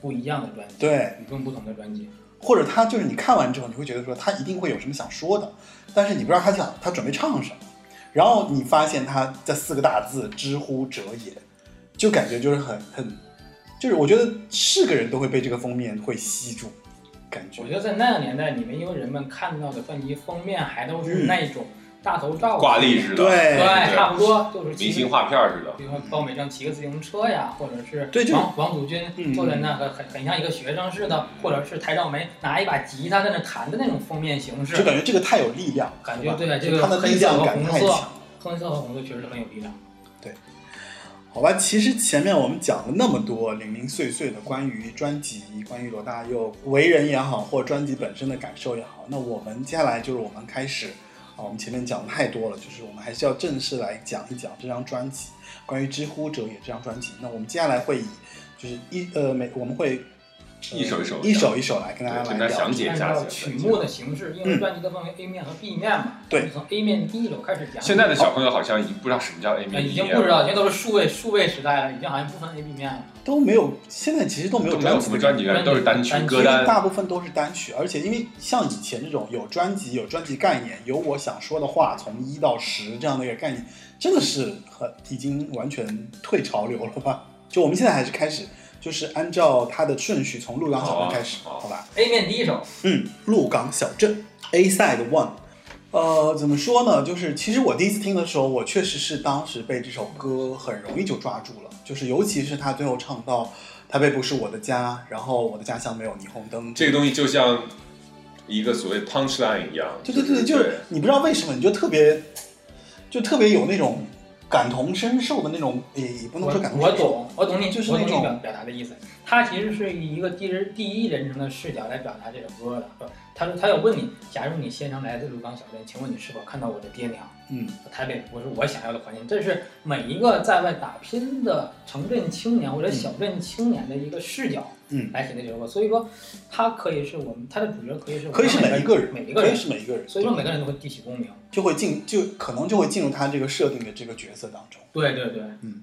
不一样的专辑，对，与众不同的专辑。或者他就是你看完之后，你会觉得说他一定会有什么想说的，但是你不知道他想他准备唱什么，然后你发现他这四个大字“知乎者也”，就感觉就是很很，就是我觉得是个人都会被这个封面会吸住，感觉。我觉得在那个年代你们，因为人们看到的专辑封面还都是嗯。那种大头照、挂历似的，对对，差不多就是明星画片似的。比如说包美正骑个自行车呀，或者是对就王王祖君嗯坐在那个很很像一个学生似的，或者是台照梅拿一把吉他在那弹的那种封面形式，就感觉这个太有力量，感觉对这个就他的力量感太强。黑色和红色确实很有力量。对好吧，其实前面我们讲了那么多零零碎碎的关于专辑、关于罗大佑为人也好，或专辑本身的感受也好，那我们接下来就是我们开始啊，我们前面讲的太多了，就是我们还是要正式来讲一讲这张专辑，关于《知乎者也》这张专辑。那我们接下来会以就是一呃每我们会一首一首一首一首来跟大家跟大家来讲解一下曲目的形式，因为嗯专辑都分为 A 面和 B 面嘛，对从 A 面第一首开始讲。现在的小朋友好像已经不知道什么叫 A 呃面，已经不知道，现在都是数位数位时代了，已经好像不分 A B 面了。都没有，现在其实都没有都没有什么专辑的了，都是单曲单曲歌单。大部分都是单曲，而且因为像以前这种有专辑、有专辑概念、有我想说的话，从一到十这样的一个概念，真的是很已经完全退潮流了吧？就我们现在还是开始，就是按照它的顺序从鹿港小镇开始，好吧？A 面第一首，嗯，鹿港小镇 A side one。呃，怎么说呢？就是其实我第一次听的时候，我确实是当时被这首歌很容易就抓住了，就是尤其是他最后唱到“台北不是我的家”，然后我的家乡没有霓虹灯，这个东西就像一个所谓 punch line 一样，对对对，就是你不知道为什么，你就特别，就特别有那种感同身受的那种，也也不能我说感同身受，我懂，我懂你，就是那种表达的意思。他其实是以一个第人第一人称的视角来表达这首歌的。他说他要问你，假如你先生来自鲁港小镇，请问你是否看到我的爹娘？嗯，台北不是我想要的环境，这是每一个在外打拼的城镇青年或者小镇青年的一个视角，嗯来写的这首歌。所以说，他可以是我们他的主角可以是我们可以是每每一个人，每一个人可以，是每一个人，所以说每个人都会激起共鸣。就会进，就可能就会进入他这个设定的这个角色当中。对对对，嗯。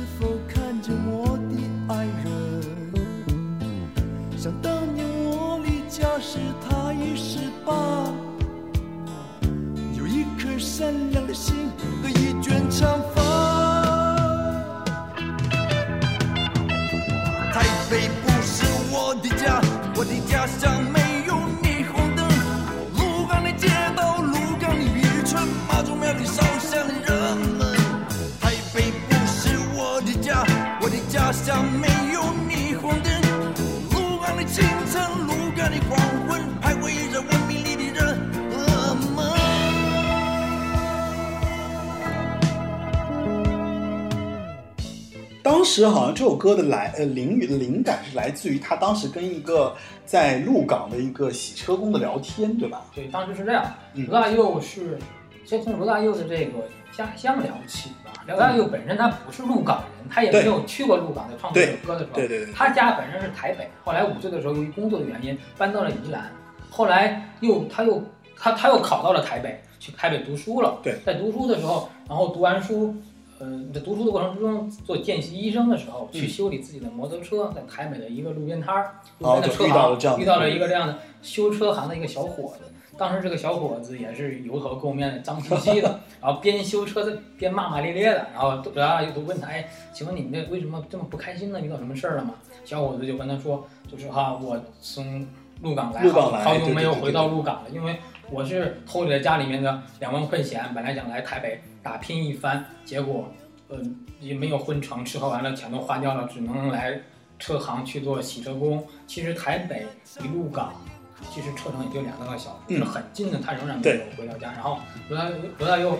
想当年我离家时，他已十八，有一颗善良的心和一卷长发。台北不是我的家，我的家乡没有霓虹灯。鹿港的街道，鹿港的渔村，妈祖庙里烧香的人们。台北不是我的家，我的家乡没当时好像这首歌的来呃灵灵感是来自于他当时跟一个在鹿港的一个洗车工的聊天，对吧？对，当时是这样，嗯罗大佑是先从罗大佑的这个家乡聊起吧。罗大佑本身他不是鹿港人，他也没有去过鹿港，在创作这首歌的时候，对对对，他家本身是台北，后来五岁的时候由于工作的原因搬到了宜兰，后来又他又他他又考到了台北，去台北读书了。对，在读书的时候，然后读完书，呃，在读书的过程之中做见习医生的时候，去嗯修理自己的摩托车，在台北的一个路边摊儿，路边的车行遇到了一个这样的修车行的一个小伙子。当时这个小伙子也是油头垢面的、脏兮兮的，*laughs* 然后边修车的边骂骂咧咧的，然后都然后都问他，哎，请问你们这为什么这么不开心呢？遇到什么事儿了吗？小伙子就跟他说，就是哈，我从鹿港来，好久没有回到鹿港了，因为我是偷了家里面的两万块钱，本来想来台北打拼一番，结果，呃，也没有混成，吃喝玩乐钱都花掉了，只能来车行去做洗车工。其实台北离鹿港。其实车程也就两三个小时，嗯是很近的。他仍然没有回到家。然后罗大罗大佑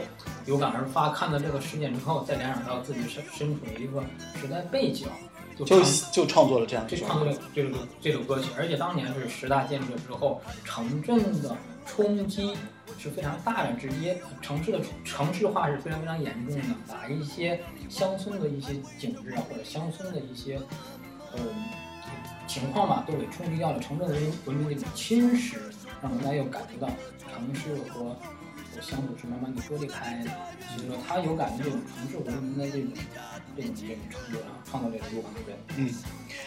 有感而发，看到这个事件之后，再联想到自己身身处的一个时代背景，就就创作了这样。就创作了这首这首歌曲，而且当年是十大建设之后，城镇的冲击是非常大的，直接城市的城市化是非常非常严重的，把一些乡村的一些景致啊，或者乡村的一些呃情况吧，都给冲击掉了，城镇文文明的一种侵蚀，让大家又感觉到城市和乡土是慢慢的割裂开的，所以说他有感觉这种城市文明的这种这种这种程度，然后创造这个鹿港队。嗯，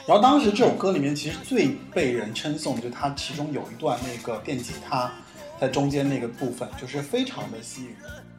然后当时这首歌里面其实最被人称颂，就是它其中有一段那个电吉他在中间那个部分，就是非常的吸引人。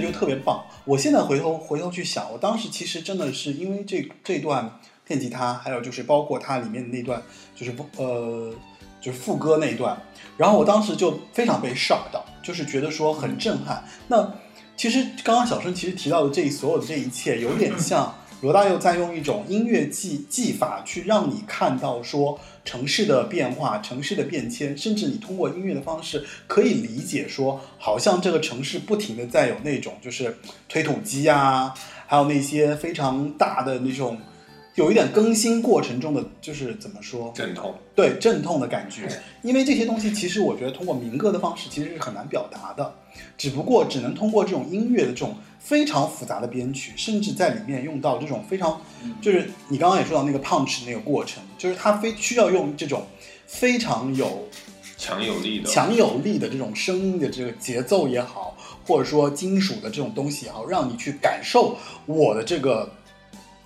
就特别棒。我现在回头回头去想，我当时其实真的是因为这这段电吉他，还有就是包括它里面的那段，就是不呃就是副歌那一段，然后我当时就非常被 shock 到，就是觉得说很震撼。那其实刚刚小生其实提到的这所有的这一切，有点像罗大佑在用一种音乐技技法去让你看到说城市的变化、城市的变迁，甚至你通过音乐的方式可以理解说，好像这个城市不停的在有那种就是推土机啊，还有那些非常大的那种。有一点更新过程中的，就是怎么说，阵痛。对阵痛的感觉，因为这些东西其实我觉得通过民歌的方式其实是很难表达的，只不过只能通过这种音乐的这种非常复杂的编曲，甚至在里面用到这种非常，就是你刚刚也说到那个 punch 那个过程，就是它非需要用这种非常有强有力的，强有力的这种声音的这个节奏也好，或者说金属的这种东西也好，让你去感受我的这个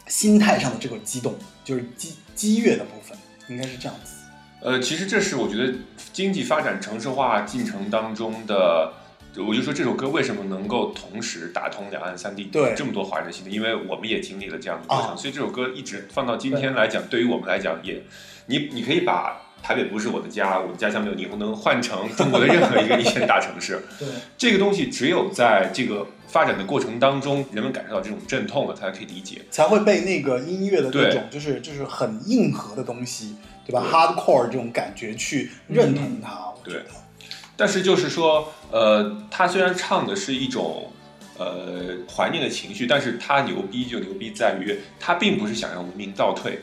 心态上的这个激动，就是激激越的部分，应该是这样子。呃，其实这是我觉得经济发展城市化进程当中的，我就说这首歌为什么能够同时打通两岸三地对这么多华人心的，因为我们也经历了这样的过程，啊所以这首歌一直放到今天来讲，对于我们来讲也，你你可以把台北不是我的家，我的家乡没有霓虹灯换成中国的任何一个一线大城市，*laughs* 对，这个东西只有在这个发展的过程当中，人们感受到这种阵痛了，才可以理解。才会被那个音乐的那种就是就是很硬核的东西，对吧？hardcore 这种感觉去认同它，我觉对得。但是就是说，呃，他虽然唱的是一种呃怀念的情绪，但是他牛逼就牛逼在于，他并不是想让文明倒退。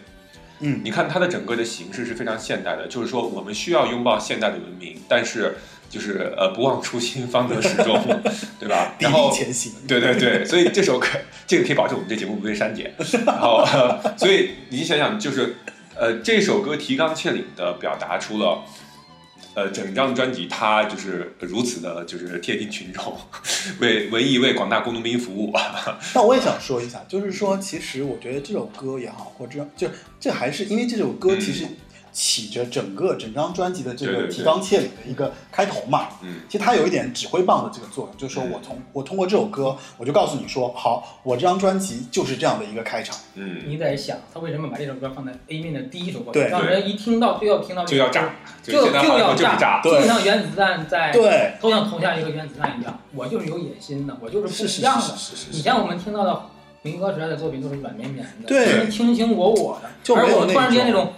嗯你看它的整个的形式是非常现代的，就是说我们需要拥抱现代的文明，但是就是呃不忘初心，方得始终，*laughs* 对吧？砥然后砺前行。对对对，所以这首歌这个可以保证我们这节目不会删减。*laughs* 然后，呃、所以你想想，就是呃这首歌提纲挈领的表达出了。呃，整张专辑它就是如此的，就是贴近群众，*laughs* 为文艺为广大工农兵服务。*laughs* 但我也想说一下，就是说，其实我觉得这首歌也好，或者就这还是因为这首歌其实起着整个整张专辑的这个提纲挈领的一个开头嘛。嗯，其实它有一点指挥棒的这个作用，就是说我从我通过这首歌，我就告诉你说，好，我这张专辑就是这样的一个开场。嗯，你在想他为什么把这首歌放在 A 面的第一首歌，对让人一听到就要听到就要炸，，就就要就是炸。对。就像原子弹在对，都像投下一个原子弹一样，我就是有野心的，我就是是是不一样的。是是是是，以前我们听到的民歌时代的作品都是软绵绵的，对。卿卿我我的，就没有而我突然间那种，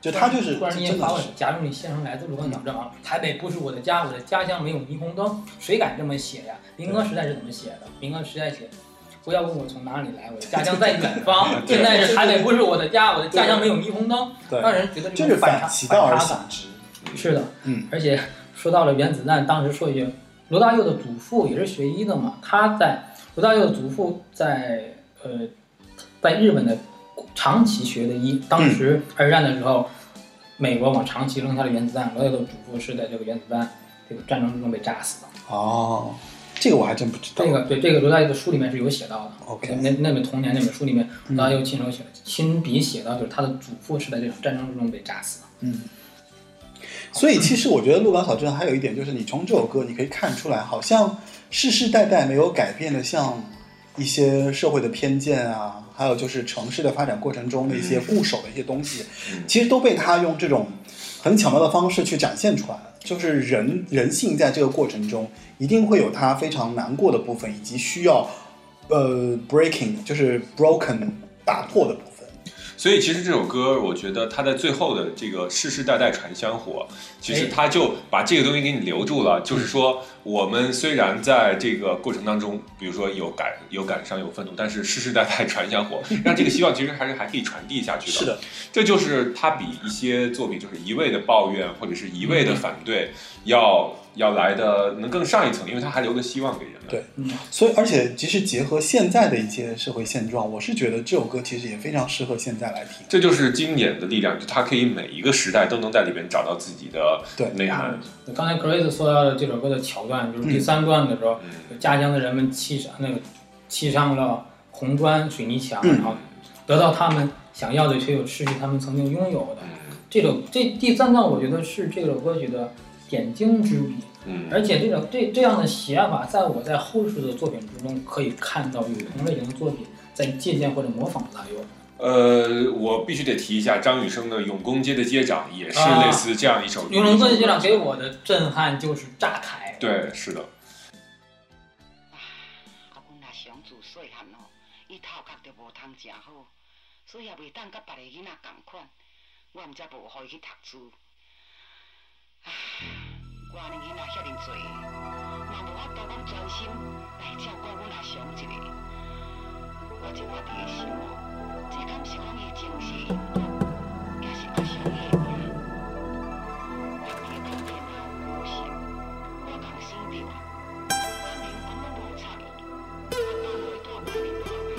就他就是突然之间发问，假如你先生来自鹿港小镇啊，台北不是我的家，我的家乡没有霓虹灯，谁敢这么写呀？民歌时代是怎么写的？民歌时代写。不要问我从哪里来，我的家乡在远方。*laughs* 现在是台北不是我的家，我的家乡没有霓虹灯，对，让人觉得这就是种反差反其道而反差感。行之。是的，嗯，而且说到了原子弹，当时说一句，罗大佑的祖父也是学医的嘛，他在罗大佑的祖父在呃在日本的长崎学的医，当时二战的时候，美国往长崎扔下了原子弹，罗大佑的祖父是在这个原子弹这个战争之中被炸死的。哦，这个我还真不知道。这个对这个罗大佑的书里面是有写到的。OK 那那本童年那本书里面，嗯罗大佑亲手写的，亲笔写到，就是他的祖父是在这场战争之中被炸死的。嗯，所以其实我觉得《鹿港小镇》还有一点就是，你从这首歌你可以看出来，好像世世代代没有改变的，像一些社会的偏见啊，还有就是城市的发展过程中的一些固守的一些东西，嗯其实都被他用这种很巧妙的方式去展现出来了。就是人人性在这个过程中一定会有他非常难过的部分，以及需要呃 breaking 就是 broken 打破的部分。所以其实这首歌，我觉得它在最后的这个世世代代传香火，其实它就把这个东西给你留住了。就是说，我们虽然在这个过程当中，比如说有感、有感伤、有愤怒，但是世世代代传香火，*laughs* 让这个希望其实还是还可以传递下去的。是的，这就是它比一些作品就是一味的抱怨或者是一味的反对，要要来的能更上一层，因为它还留个希望给人们。对嗯所以，而且其实结合现在的一些社会现状，我是觉得这首歌其实也非常适合现在来听。这就是经典的力量，就它可以每一个时代都能在里边找到自己的对内涵。刚才 Grace 说到的这首歌的桥段，就是第三段的时候，嗯家乡的人们砌上那个砌上了红砖水泥墙，嗯然后得到他们想要的，却又失去他们曾经拥有的。嗯这首这第三段，我觉得是这首歌曲的点睛之笔，嗯，而且这种这这样的写法，在我在后世的作品之中可以看到有同类型的作品在借鉴或者模仿拉用。呃，我必须得提一下张雨生的《永公街的街长》，也是啊类似这样一首。永公街的街长给我的震撼就是炸开，对，是的，啊，阮阿祥自细汉吼，伊头壳就无通诚好，所以也袂当甲别个囡仔共款，我毋则无互伊去读书。唉，我的囡仔遐尼济，嘛无法度讲专心来照顾阮阿祥一个。我即摆伫咧想哦，这敢是阮的情绪因果，也是阿祥的命？我伫咧当电脑无信，我共生着。我连讲拢无插伊，我当落去大半年我也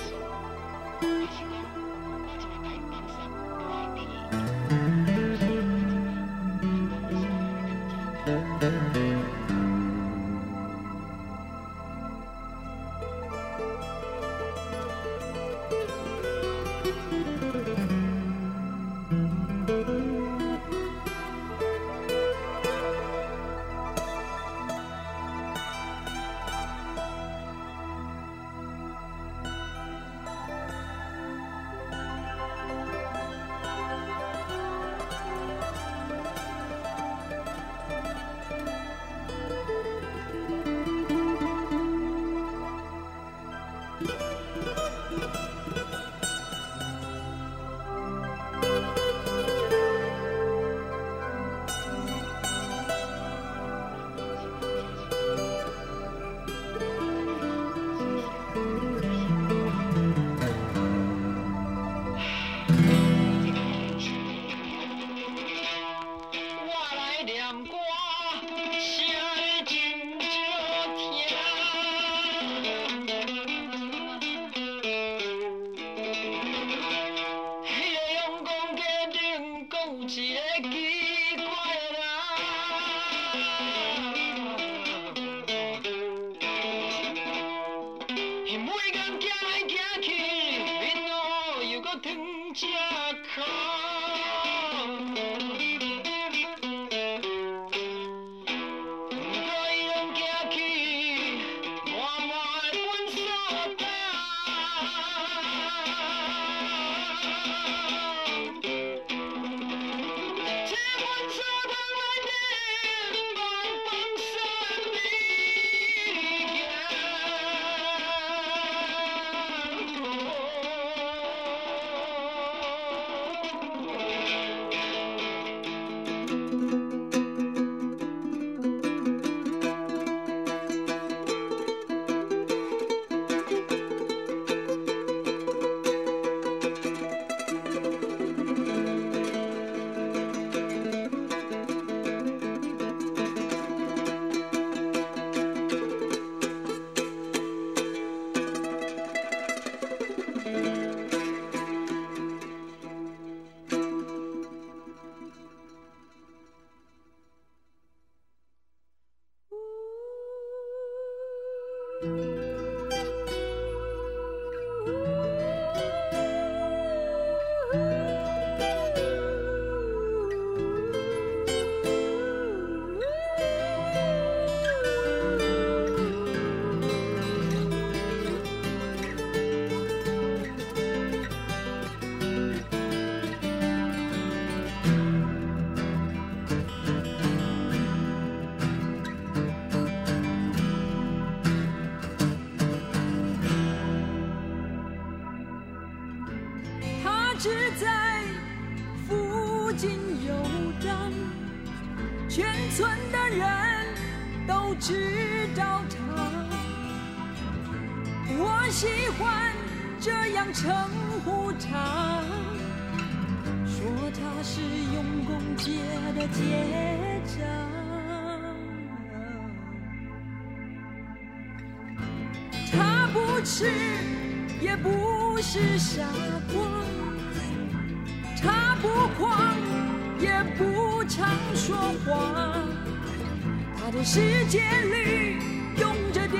世界里用着吊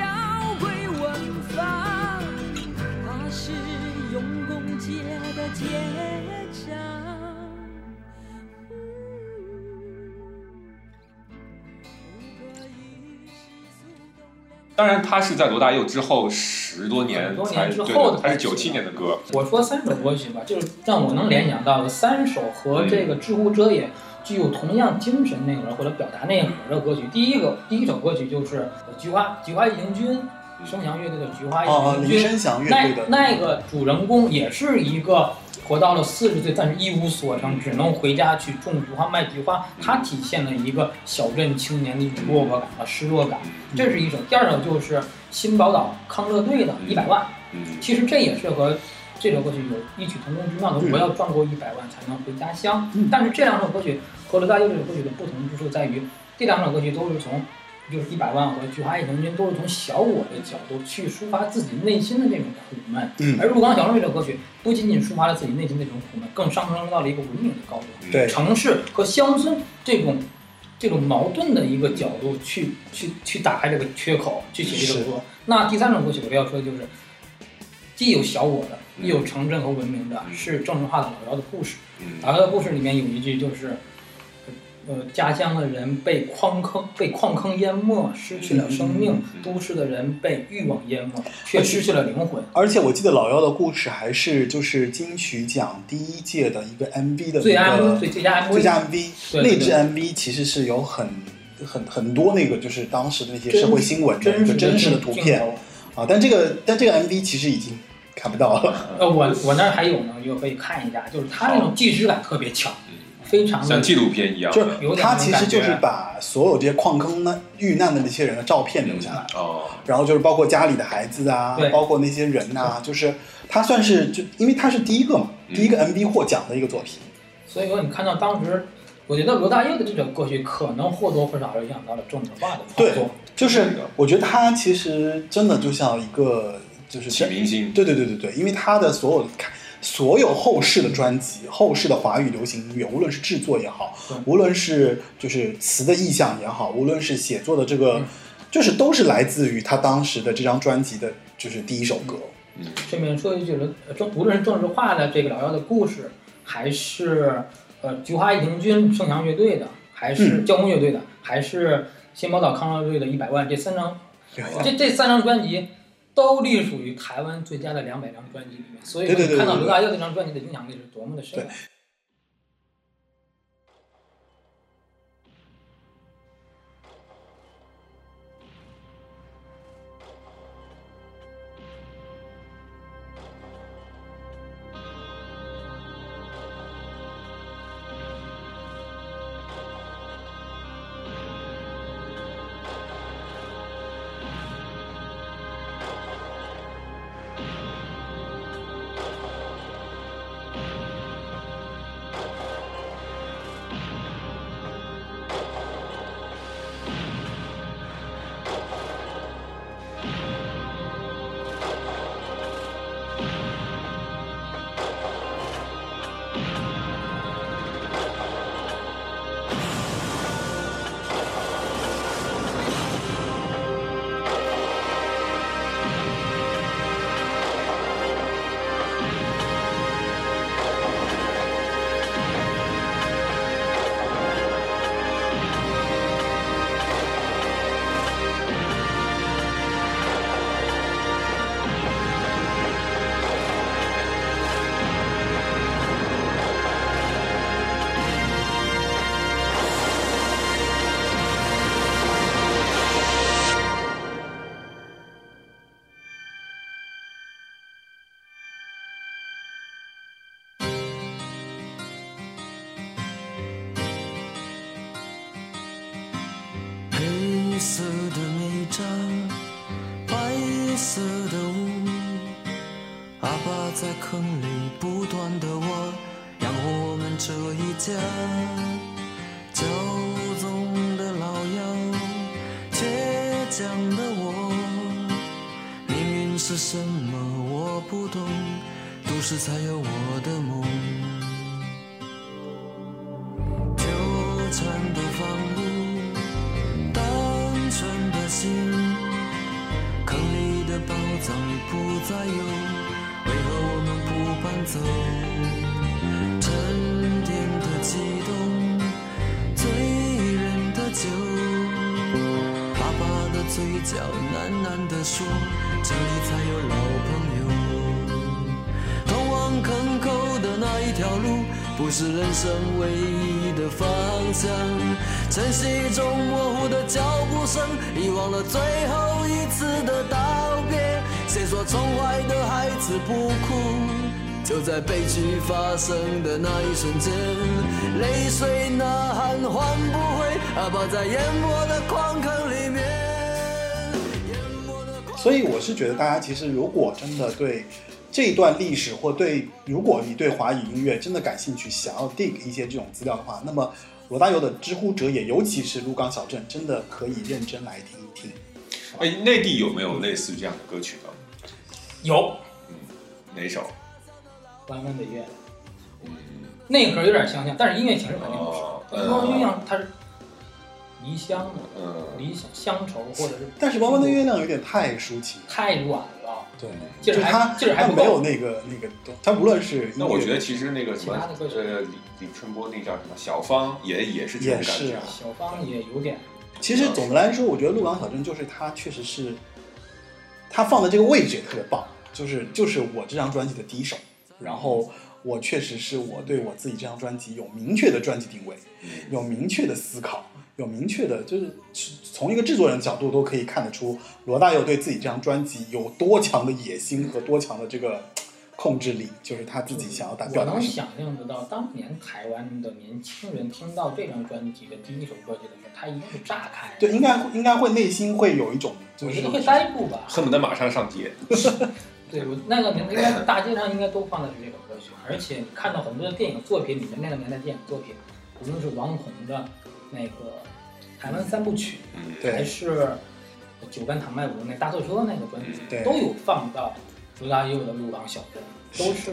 诡文法，他是用功界的结账。当然，他是在罗大佑之后十多年才年之后的他是九七年的歌，我说三首歌曲吧，就是让我能联想到的三首和这个《知乎者也》具有同样精神内核或者表达内核的歌曲。第一个第一首歌曲就是《菊花菊花一行军》，声翔乐队的《菊花一行军》。那队的那个主人公也是一个活到了四十岁，但是一无所成，只能回家去种菊花卖菊花。它体现了一个小镇青年的一种落魄感和失落感，这是一首。第二首就是新宝岛康乐队的《一百万》。嗯其实这也是和这首歌曲有异曲同工之妙的。嗯我要赚够一百万才能回家乡。嗯但是这两首歌曲和罗大佑这首歌曲的不同之处在于，这两首歌曲都是从就是一百万和菊花一成军都是从小我的角度去抒发自己内心的这种苦闷。嗯而《入港小路》这首歌曲不仅仅抒发了自己内心的这种苦闷，更上升到了一个文明的高度。对城市和乡村这种这种矛盾的一个角度去去去打开这个缺口，去写这首歌。那第三种歌曲我要说的就是，既有小我的，嗯又有城镇和文明的，是郑智化的老姚的故事。嗯老姚的故事里面有一句就是。呃，家乡的人被矿坑被矿坑淹没，失去了生命；嗯都市的人被欲望淹没，却失去了灵魂。而且我记得老妖的故事还是就是金曲奖第一届的一个 MV 的最佳 M 个最最佳 MV 最佳 MV，那支 MV 其实是有很很很多那个就是当时的那些社会新闻的一个真实的图片啊，但这个但这个 MV 其实已经看不到了。*laughs* 呃，我我那儿还有呢，就可以看一下，就是它那种纪实感特别强，非常的像纪录片一样，就是有点他其实就是把所有这些矿坑呢遇难的那些人的照片留下来，哦，然后就是包括家里的孩子啊对，包括那些人呐、就是他算是就因为他是第一个嘛，嗯第一个 MV 获奖的一个作品。所以说你看到当时，我觉得罗大佑的这种歌曲可能或多或少影响到了郑智化的创作对。，就是我觉得他其实真的就像一个就是启明星，对对对对对，因为他的所有看所有后世的专辑，后世的华语流行音乐，无论是制作也好，无论是就是词的意象也好，无论是写作的这个嗯，就是都是来自于他当时的这张专辑的，就是第一首歌。嗯顺便说一句，呃郑无论是郑智化的这个老妖的故事，还是呃菊花一行军盛祥乐队的，还是嗯交工乐队的，还是新宝岛康乐队的一百万，这三张这这三张专辑都隶属于台湾最佳的两百张专辑里面，所以说你看到对对罗大佑这张专辑的影响力是多么的深在坑里不断的挖，养活我们这一家。骄纵的老杨，倔强的我。命运是什么？我不懂。都市才有。生唯一的方向。晨曦中模糊的脚步声，遗忘了最后一次的道别。谁说宠坏的孩子不哭？就在悲剧发生的那一瞬间，泪水呐喊唤不回，阿爸在淹没的矿坑里面。淹没的矿所以我是觉得，大家其实如果真的对这段历史，或对如果你对华语音乐真的感兴趣，想要 dig 一些这种资料的话，那么罗大佑的《知乎者也》，尤其是《鹿港小镇》，真的可以认真来听一听。哎，内地有没有类似这样的歌曲呢？有哪首？弯弯的月亮，那个歌有点相像，但是音乐形式肯定不是。哦，弯弯的月嗯亮它是离乡的，嗯，离乡乡愁或者是但是《弯弯的月亮》有点太抒情，太软了，对，劲儿还就他劲儿还不够他没有那个那个东，他无论是，那我觉得其实那个什么其他的歌曲呃李李春波那叫什么小芳也也是这种感觉也是啊。小芳也有点。其实总的来说，我觉得《鹿港小镇》就是他确实是，他放的这个位置也特别棒，就是就是我这张专辑的第一首，然后我确实是我对我自己这张专辑有明确的专辑定位，有明确的思考，有明确的，就是从一个制作人角度都可以看得出罗大佑对自己这张专辑有多强的野心和多强的这个控制力，就是他自己想要达表我能。想象得到，当年台湾的年轻人听到这张专辑的第一首歌曲的时候，他一定是炸开，对，应该应该会内心会有一种就是我觉得会呆住吧。恨不得马上上街。*laughs* 对我那个年代，应该大街上应该都放的是这首歌曲，而且看到很多的电影作品里面，那个年代电影作品，无论是王红的那个台湾三部曲，嗯，对还是九班唐麦舞那大货车那个专辑，对都有放到罗大佑的《鹿港小镇》，都是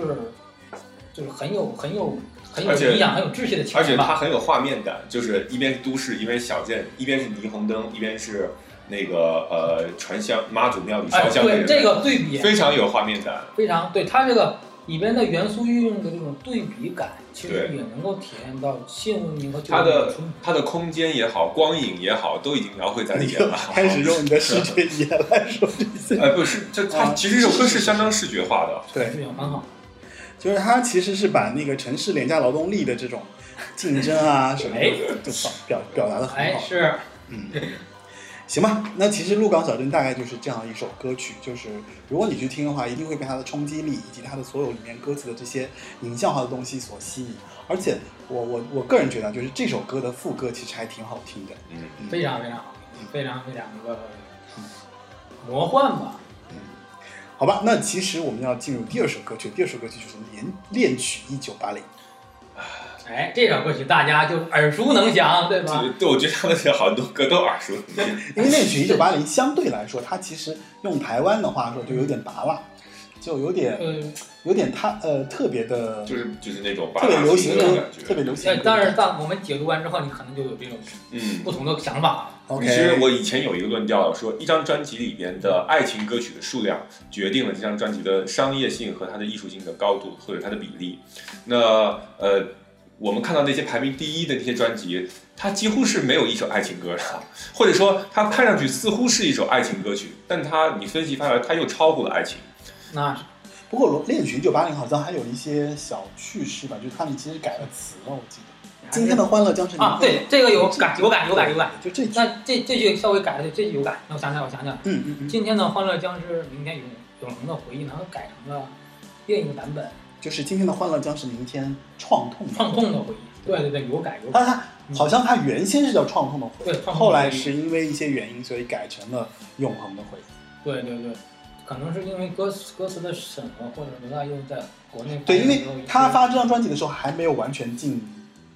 就是很有很有很有而且营养、很有秩序的情而且。它很有画面感，就是一边是都市，一边是小镇，一边是霓虹灯，一边是那个呃传香妈祖庙里哎，烧香的人，对这个对比非常有画面感。非常对它这个里边的元素运用的这种对比感，其实也能够体验到谢文明和它的春它的空间也好，光影也好，都已经描绘在里面了。*laughs* 开始用你的视觉语言来说这些。哎，不是，这它啊其实这首歌是相当视觉化的。对，是很好。就是它其实是把那个城市廉价劳动力的这种竞争啊什么哎的，就表表达的很好。哎是 *laughs* 行吧，那其实《鹿港小镇》大概就是这样一首歌曲，就是如果你去听的话，一定会被它的冲击力以及它的所有里面歌词的这些影像化的东西所吸引。而且我我我个人觉得，就是这首歌的副歌其实还挺好听的。嗯，非常非常好听，非常非常的魔幻吧。好吧，那其实我们要进入第二首歌曲，第二首歌曲就是《恋恋曲一九八零》。哎，这首歌曲大家就耳熟能详，对吧？对对，我觉得他们写好多歌都耳熟能详。因为《那曲一九八零》相对来说，它其实用台湾的话说就有点拔辣，就有点嗯，有点它呃特别的，就是就是那种特别流行歌的感，觉。特别流行当然，当我们解读完之后，你可能就有这种嗯，不同的想法。OK，其实我以前有一个论调，说一张专辑里边的爱情歌曲的数量，决定了这张专辑的商业性和它的艺术性的高度或者它的比例。那呃，我们看到那些排名第一的那些专辑，它几乎是没有一首爱情歌的，*laughs* 或者说它看上去似乎是一首爱情歌曲，但它你分析发现，它又超过了爱情。那是不过《恋曲一九八零》好像还有一些小趣事吧，就是他们其实改了词了，我记得。今天的欢乐将是你啊，对，这个有改，有改，有改，有改。就这，那这这句稍微改了，这句有改。那我想想，我想想，嗯嗯嗯，今天的欢乐将是明天永永恒的回忆，然后改成了另一个版本，就是今天的欢乐将是明天创痛创痛的回忆。对对对，有改有改。他他好像他原先是叫创痛的回忆，对，创后来是因为一些原因，所以改成了永恒的回忆。对对对，可能是因为歌词歌词的审核，或者刘大佑在国内对，因为他发这张专辑的时候还没有完全禁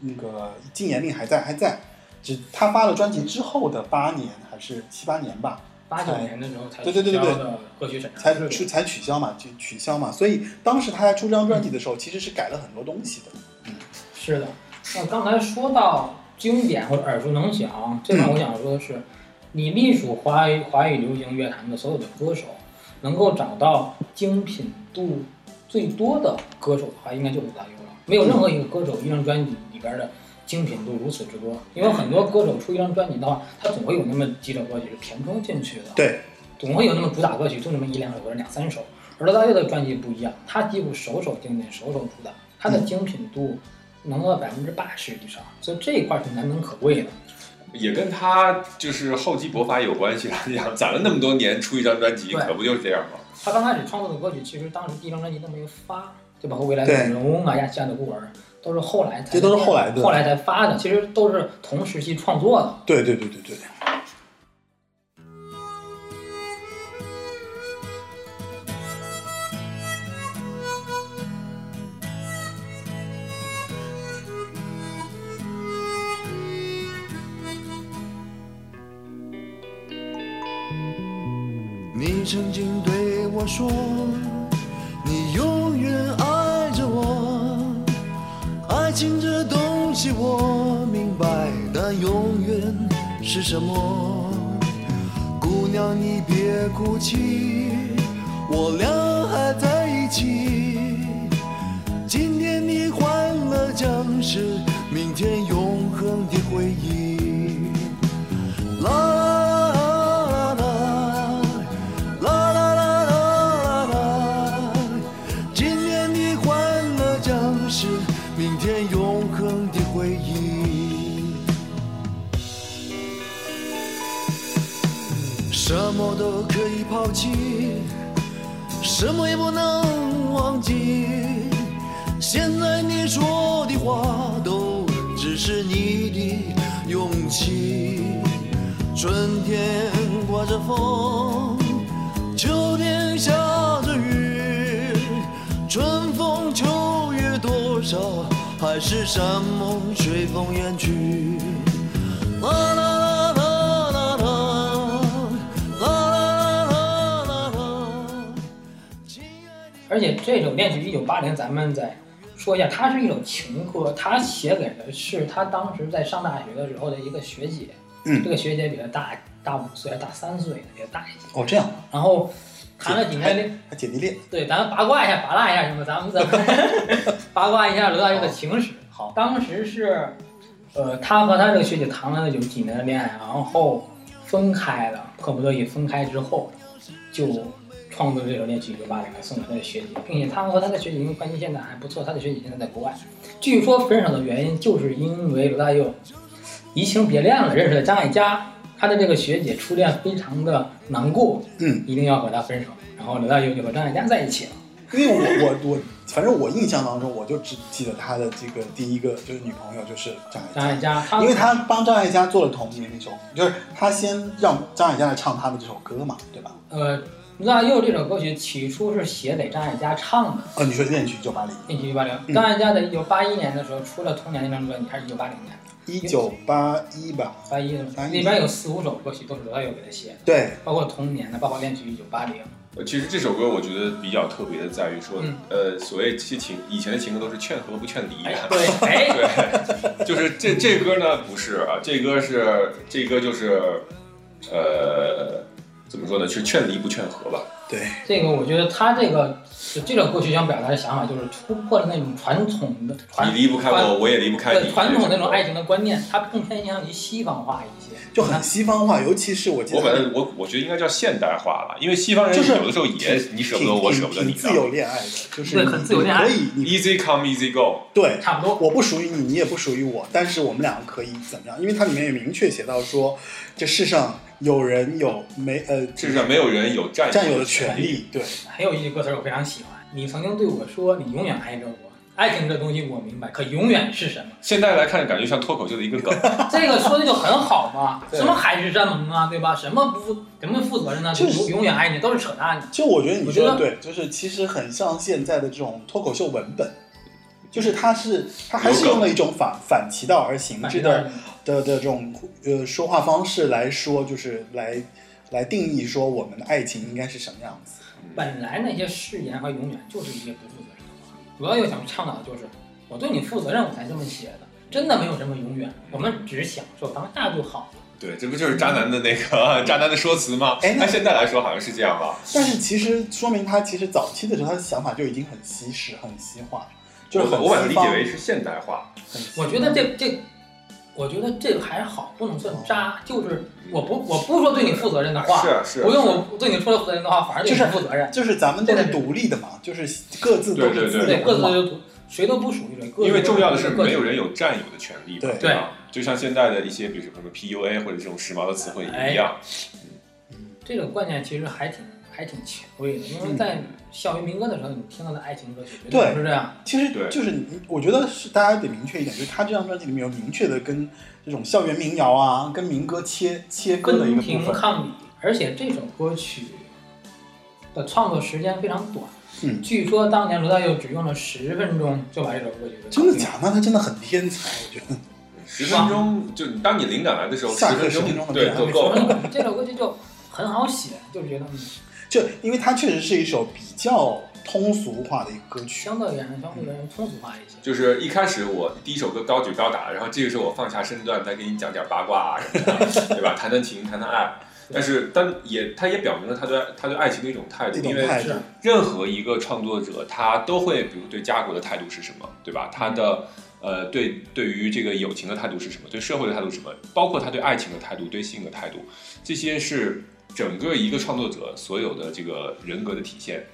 那个禁言令还在还在，只他发了专辑之后的八年还是七八年吧，八九年的时候才对对对对对取消的歌歌曲审查才取才取消嘛，就取消嘛。所以当时他在出这张专辑的时候，其实是改了很多东西的。嗯是的，那刚才说到经典或者耳熟能详，这块我想说的是，你隶属华语华语流行乐坛的所有的歌手，能够找到精品度最多的歌手的话，应该就是大优了。没有任何一个歌手一张专辑里边的精品度如此之多，因为很多歌手出一张专辑的话，他总会有那么几首歌曲是填充进去的。对，总会有那么主打歌曲，就那么一两首或者两三首。而罗大佑的专辑不一样，他几乎首首经典，首首主打，他的精品度能到百分之八十以上，所以这一块是难能可贵的。也跟他就是厚积薄发有关系了。你想攒了那么多年出一张专辑，可不就是这样吗？他刚开始创作的歌曲，其实当时第一张专辑都没有发，就包括未来的对人翁啊、亚细亚的孤儿，都是后来才这都是后来的后来才发的，其实都是同时期创作的。对对对对对。是什么？山盟随风远去。啦啦啦啦啦啦，啦啦啦啦啦。亲爱的而且这首《恋曲一九八零》，咱们再说一下，它是一首情歌，他写给的是他当时在上大学的时候的一个学姐。嗯这个学姐比他大大五岁，还大三岁，比他大一些。哦，这样，然后谈了几年恋，还姐弟恋。对，咱们八卦一下，扒拉一下什么？咱们咱们 *laughs* 八卦一下罗大佑的情史。好，当时是，呃，他和他这个学姐谈了有几年的恋爱，然后分开了，迫不得已分开之后，就创作这首《恋曲一九八零》送给他的学姐，并且他和他的学姐因为关系现在还不错，他的学姐现在在国外。据说分手的原因就是因为罗大佑移情别恋了，认识了张艾嘉，他的这个学姐初恋非常的难过，嗯，一定要和他分手，然后罗大佑就和张艾嘉在一起了。因为我我我，反正我印象当中，我就只记得他的这个第一个就是女朋友就是张艾张艾嘉，因为他帮张艾嘉做了同名那首，就是他先让张艾嘉来唱他的这首歌嘛，对吧？呃，罗大佑这首歌曲起初是写给张艾嘉唱的，哦，你说《恋曲一九八零》，《恋曲一九八零》。嗯张艾嘉在一九八一年的时候出了《童年》那张专辑，还是一九八零年？一九八一吧？八一的81里边有四五首歌曲都是罗大佑给他写的，对，包括《童年》的，包括《恋曲一九八零》。呃，其实这首歌我觉得比较特别的在于说，嗯呃，所谓这些情以前的情歌都是劝和不劝离哎，，对，哎，*laughs* 对，就是这这歌呢不是啊，这歌是这歌就是，呃，怎么说呢？是劝离不劝和吧？对，这个我觉得他这个这首歌曲想表达的想法，就是突破了那种传统的传你离不开我，我也离不开对你。传统那种爱情的观念，它更偏向于西方化一些，就很西方化，尤其是我记得我本来我我觉得应该叫现代化了，因为西方人就是有的时候也你舍不得我，舍不得你挺自由。恋爱的，就是你很自由恋爱可以，你 Easy come, easy go。对，差不多。我不属于你，你也不属于我，但是我们两个可以怎么样？因为它里面也明确写到说，这世上有人有没呃至少没有人有占占有的。权利，对，还有一句歌词我非常喜欢，你曾经对我说，你永远爱着我。爱情这东西我明白，可永远是什么？现在来看，感觉像脱口秀的一个梗。*laughs* *laughs* 这个说的就很好嘛，什么海誓山盟啊，对吧？什么不负什么负责任呢？就就是永永远爱你，都是扯淡。就我觉得你我觉得说的对，就是其实很像现在的这种脱口秀文本，就是它是它还是用了一种反反其道而行之的的的这种呃说话方式来说，就是来来定义说我们的爱情应该是什么样子。本来那些誓言和永远就是一些不负责任的话，主要又想倡导的就是我对你负责任，我才这么写的。真的没有什么永远，我们只是享受当下就好了。对，这不就是渣男的那个 *laughs* 渣男的说辞吗？哎那 *laughs* 现在来说好像是这样吧。但是其实说明他其实早期的时候，他的想法就已经很西式、很西化，就是很我把它理解为是现代化。我觉得这这，我觉得这个还好，不能算渣，就是我不我不说对你负责任的话，是啊是啊不用我对你说负责任的话，反正就是负责任。就是咱们都是独立的嘛，就是各自都是对对对，自由的嘛。各自就谁都不属于谁，因为重要的是没有人有占有的权利嘛，对对吧？就像现在的一些，比如说什么 PUA 或者这种时髦的词汇一样，这种观念其实还挺还挺前卫的，因为在校园民歌的时候，你听到的爱情歌曲绝对不是这样。其实对就是你，我觉得是大家得明确一点，就是他这张专辑里面有明确的跟这种校园民谣啊、跟民歌切切割的一个部分。抗礼，而且这首歌曲的创作时间非常短。嗯据说当年罗大佑只用了十分钟就把这首歌曲给真的假的？他真的很天才，我觉得。*laughs* 十分钟就当你灵感来的时候，下课十分钟的对就够够了。这首歌曲就很好写，就觉得嗯，就因为它确实是一首比较通俗化的一个歌曲。相对而言相对而言通俗化一些。就是一开始我第一首歌高举高打，然后这个时候我放下身段，再给你讲点八卦啊什么的，*laughs* 对吧？谈谈情，谈谈爱。但是，但也，他也表明了他对他对爱情的一种态度，因为任何一个创作者，他都会，比如对家国的态度是什么，对吧？他的呃，对对于这个友情的态度是什么？对社会的态度是什么？包括他对爱情的态度、对性的态度，这些是整个一个创作者所有的这个人格的体现。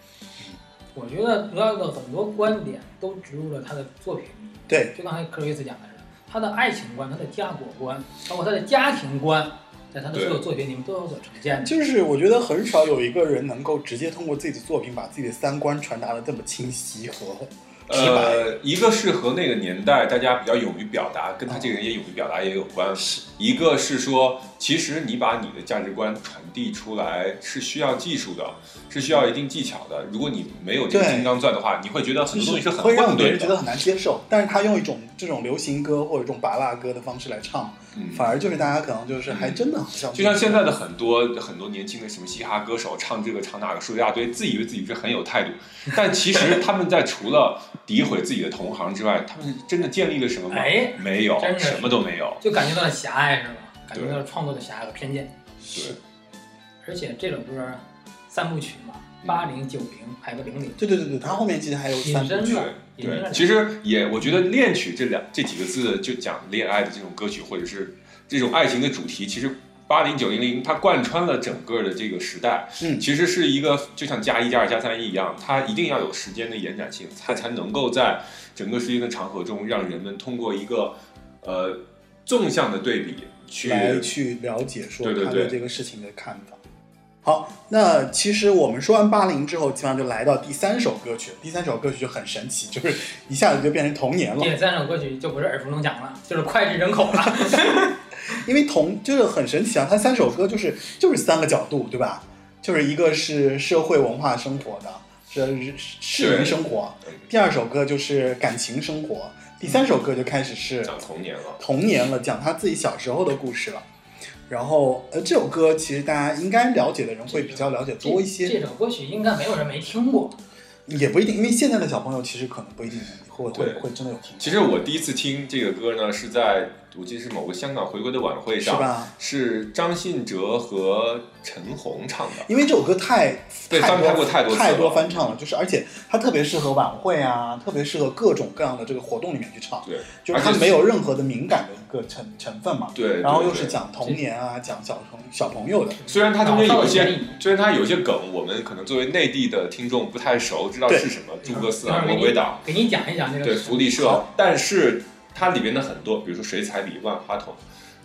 我觉得罗大佑的很多观点都植入了他的作品里。对，就刚才克里斯讲的是，他的爱情观、他的家国观，包括他的家庭观，在他的所有作品里面都有所呈现的。就是我觉得很少有一个人能够直接通过自己的作品把自己的三观传达的这么清晰和。呃，一个是和那个年代大家比较勇于表达，跟他这个人也勇于表达也有关。一个是说，其实你把你的价值观传递出来是需要技术的，是需要一定技巧的。如果你没有这个金刚钻的话，你会觉得很多东西是很会让混沌的。别人觉得很难接受，但是他用一种这种流行歌或者这种拔蜡歌的方式来唱，嗯反而就是大家可能就是还真的好像就像现在的很多很多年轻的什么嘻哈歌手，唱这个唱那个，说一大堆，自以为自己是很有态度，但其实他们在除了诋毁自己的同行之外，他们真的建立了什么吗？哎没有真，的什么都没有。就感觉到了狭隘是吧？感觉到了创作的狭隘和偏见。对，而且这首歌三部曲嘛，八零九零还有个零零，对对对对，他后面其实还有三部曲。对，其实也我觉得“恋曲”这两这几个字就讲恋爱的这种歌曲，或者是这种爱情的主题，其实八零九零零它贯穿了整个的这个时代。嗯其实是一个就像加一加二加三一样，它一定要有时间的延展性，它才能够在整个时间的长河中，让人们通过一个呃纵向的对比去来去了解说他对对这个事情的看法。好，那其实我们说完八零之后，基本上就来到第三首歌曲。第三首歌曲就很神奇，就是一下子就变成童年了。第三首歌曲就不是耳熟能详了，就是脍炙人口了。因为童就是很神奇啊，它三首歌就是就是三个角度，对吧？就是一个是社会文化生活的，是市民生活；第二首歌就是感情生活；第三首歌就开始是讲童年了。童年了，讲他自己小时候的故事了。然后，呃，这首歌其实大家应该了解的人会比较了解多一些，这首歌曲应该没有人没听过。也不一定，因为现在的小朋友其实可能不一定会会对会真的有听过，其实我第一次听这个歌呢，是在我记得是某个香港回归的晚会上，是吧？是张信哲和陈红唱的。因为这首歌太被太翻拍过太多太多翻唱了，就是而且它特别适合晚会啊，特别适合各种各样的这个活动里面去唱，对，就是它没有任何的敏感的一个成成分嘛。对，然后对对又是讲童年啊，讲小朋小朋友的，虽然它中间有一些虽然它有一些梗，我们可能作为内地的听众不太熟，知道是什么，诸葛四啊，一会儿给你魔鬼岛，给你讲一讲这个。对，福利社，但是它里边的很多，比如说水彩笔、万花筒，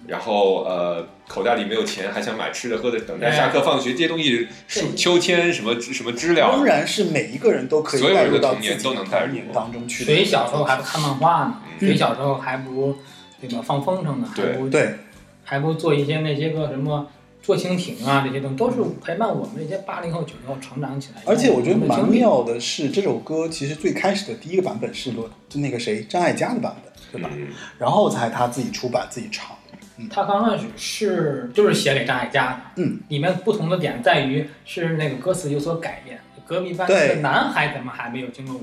然后呃，口袋里没有钱，还想买吃的喝的，等待下课放学，这些东西，树秋千什么什么知了当，然是每一个人都可以所有人的带入到童年都能带入童年当中去的。谁小时候还不看漫画呢？嗯谁小时候还不对吧放风筝呢？还对不对，还不做一些那些个什么做蜻蜓啊这些东西，都是陪伴我们这些八零后九零后成长起来。而且我觉得蛮。妙的是，这首歌其实最开始的第一个版本是罗就那个谁张艾嘉的版本，对吧？嗯，然后才他自己出版自己唱。嗯他刚开始是就是写给张艾嘉的，嗯，里面不同的点在于是那个歌词有所改变，隔壁班对的男孩怎么还没有经过我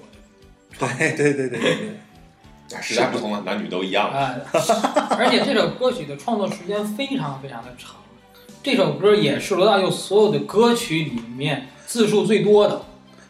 的对对对对对 *laughs* 时代不同了，男女都一样。啊，*laughs* 而且这首歌曲的创作时间非常非常的长，这首歌也是罗大佑所有的歌曲里面字数最多的。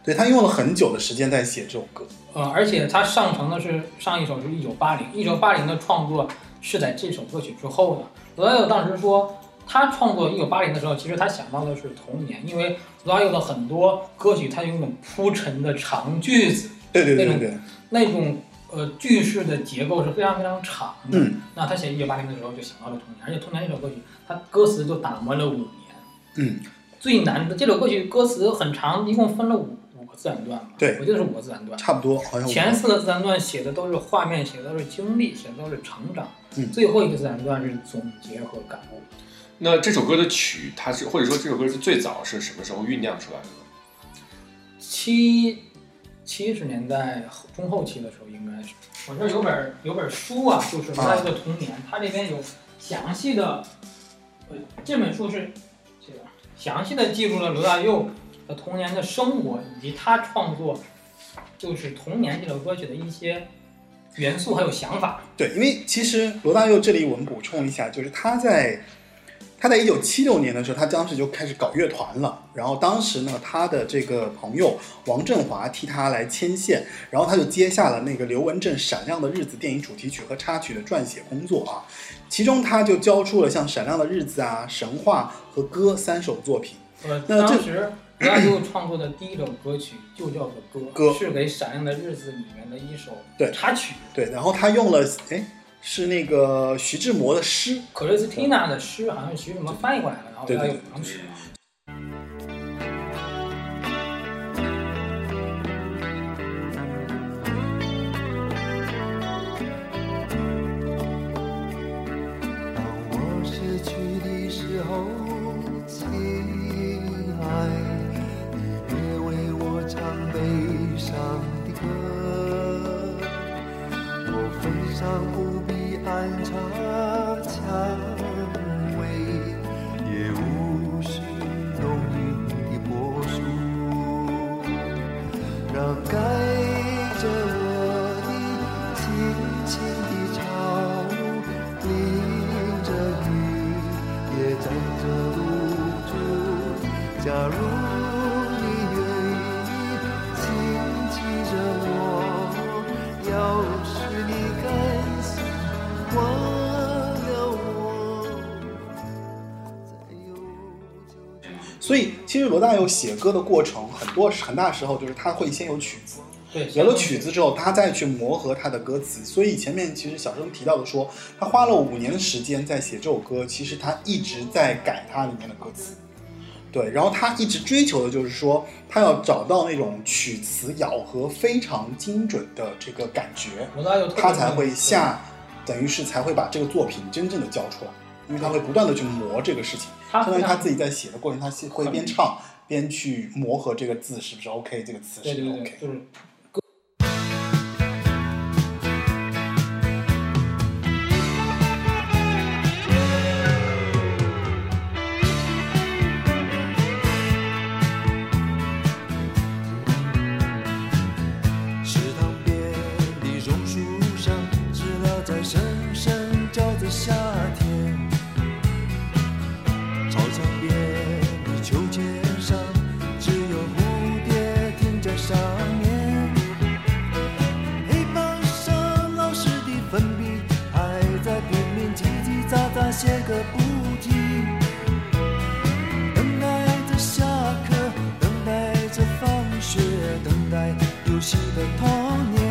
对他用了很久的时间在写这首歌。呃，而且他上承的是上一首是一九八零，一九八零的创作是在这首歌曲之后的。罗大佑当时说，他创作一九八零的时候，其实他想到的是童年，因为罗大佑的很多歌曲，他有那种铺陈的长句子，对对对对对，那种呃句式的结构是非常非常长的。嗯那他写一九八零的时候就想到了童年，而且童年这首歌曲，他歌词就打磨了五年。嗯，最难的这首歌曲歌词很长，一共分了五五个自然段吧？对我记得是五个自然段。差不多，好像前四个自然段写的都是画面，写的都是经历，写的都是成长。嗯最后一个自然段是总结和感悟。那这首歌的曲，它是或者说这首歌是最早是什么时候酝酿出来的呢？七七十年代中后期的时候，应该是我这儿有本有本书啊，就是罗大佑的童年，它这边有详细的，呃，这本书是这个详细的记录了罗大佑的童年的生活，以及他创作就是《童年》这首歌曲的一些元素还有想法。对，因为其实罗大佑这里我们补充一下，就是他在他在一九七六年的时候，他当时就开始搞乐团了。然后当时呢，他的这个朋友王振华替他来牵线，然后他就接下了那个刘文正《闪亮的日子》电影主题曲和插曲的撰写工作啊。其中他就交出了像《闪亮的日子》啊、《神话》和《歌》三首作品。呃，那这当时罗大佑创作的第一首歌曲就叫做《歌》，歌是给《闪亮的日子》里面的一首对插曲。对，然后他用了哎是那个徐志摩的诗，克里斯蒂娜的诗好像是徐志摩翻译过来的，然后对对他其实罗大佑写歌的过程，很多很大时候就是他会先有曲子，对，有了曲子之后，他再去磨合他的歌词。所以前面其实小生提到的说，他花了五年的时间在写这首歌，其实他一直在改它里面的歌词。对，然后他一直追求的就是说，他要找到那种曲词咬合非常精准的这个感觉，他才会下，等于是才会把这个作品真正的交出来，因为他会不断的去磨这个事情。他相当于他自己在写的过程，他会边唱边去磨合这个字是不是 OK，这个词是不是对对对 OK 对，。就是少年。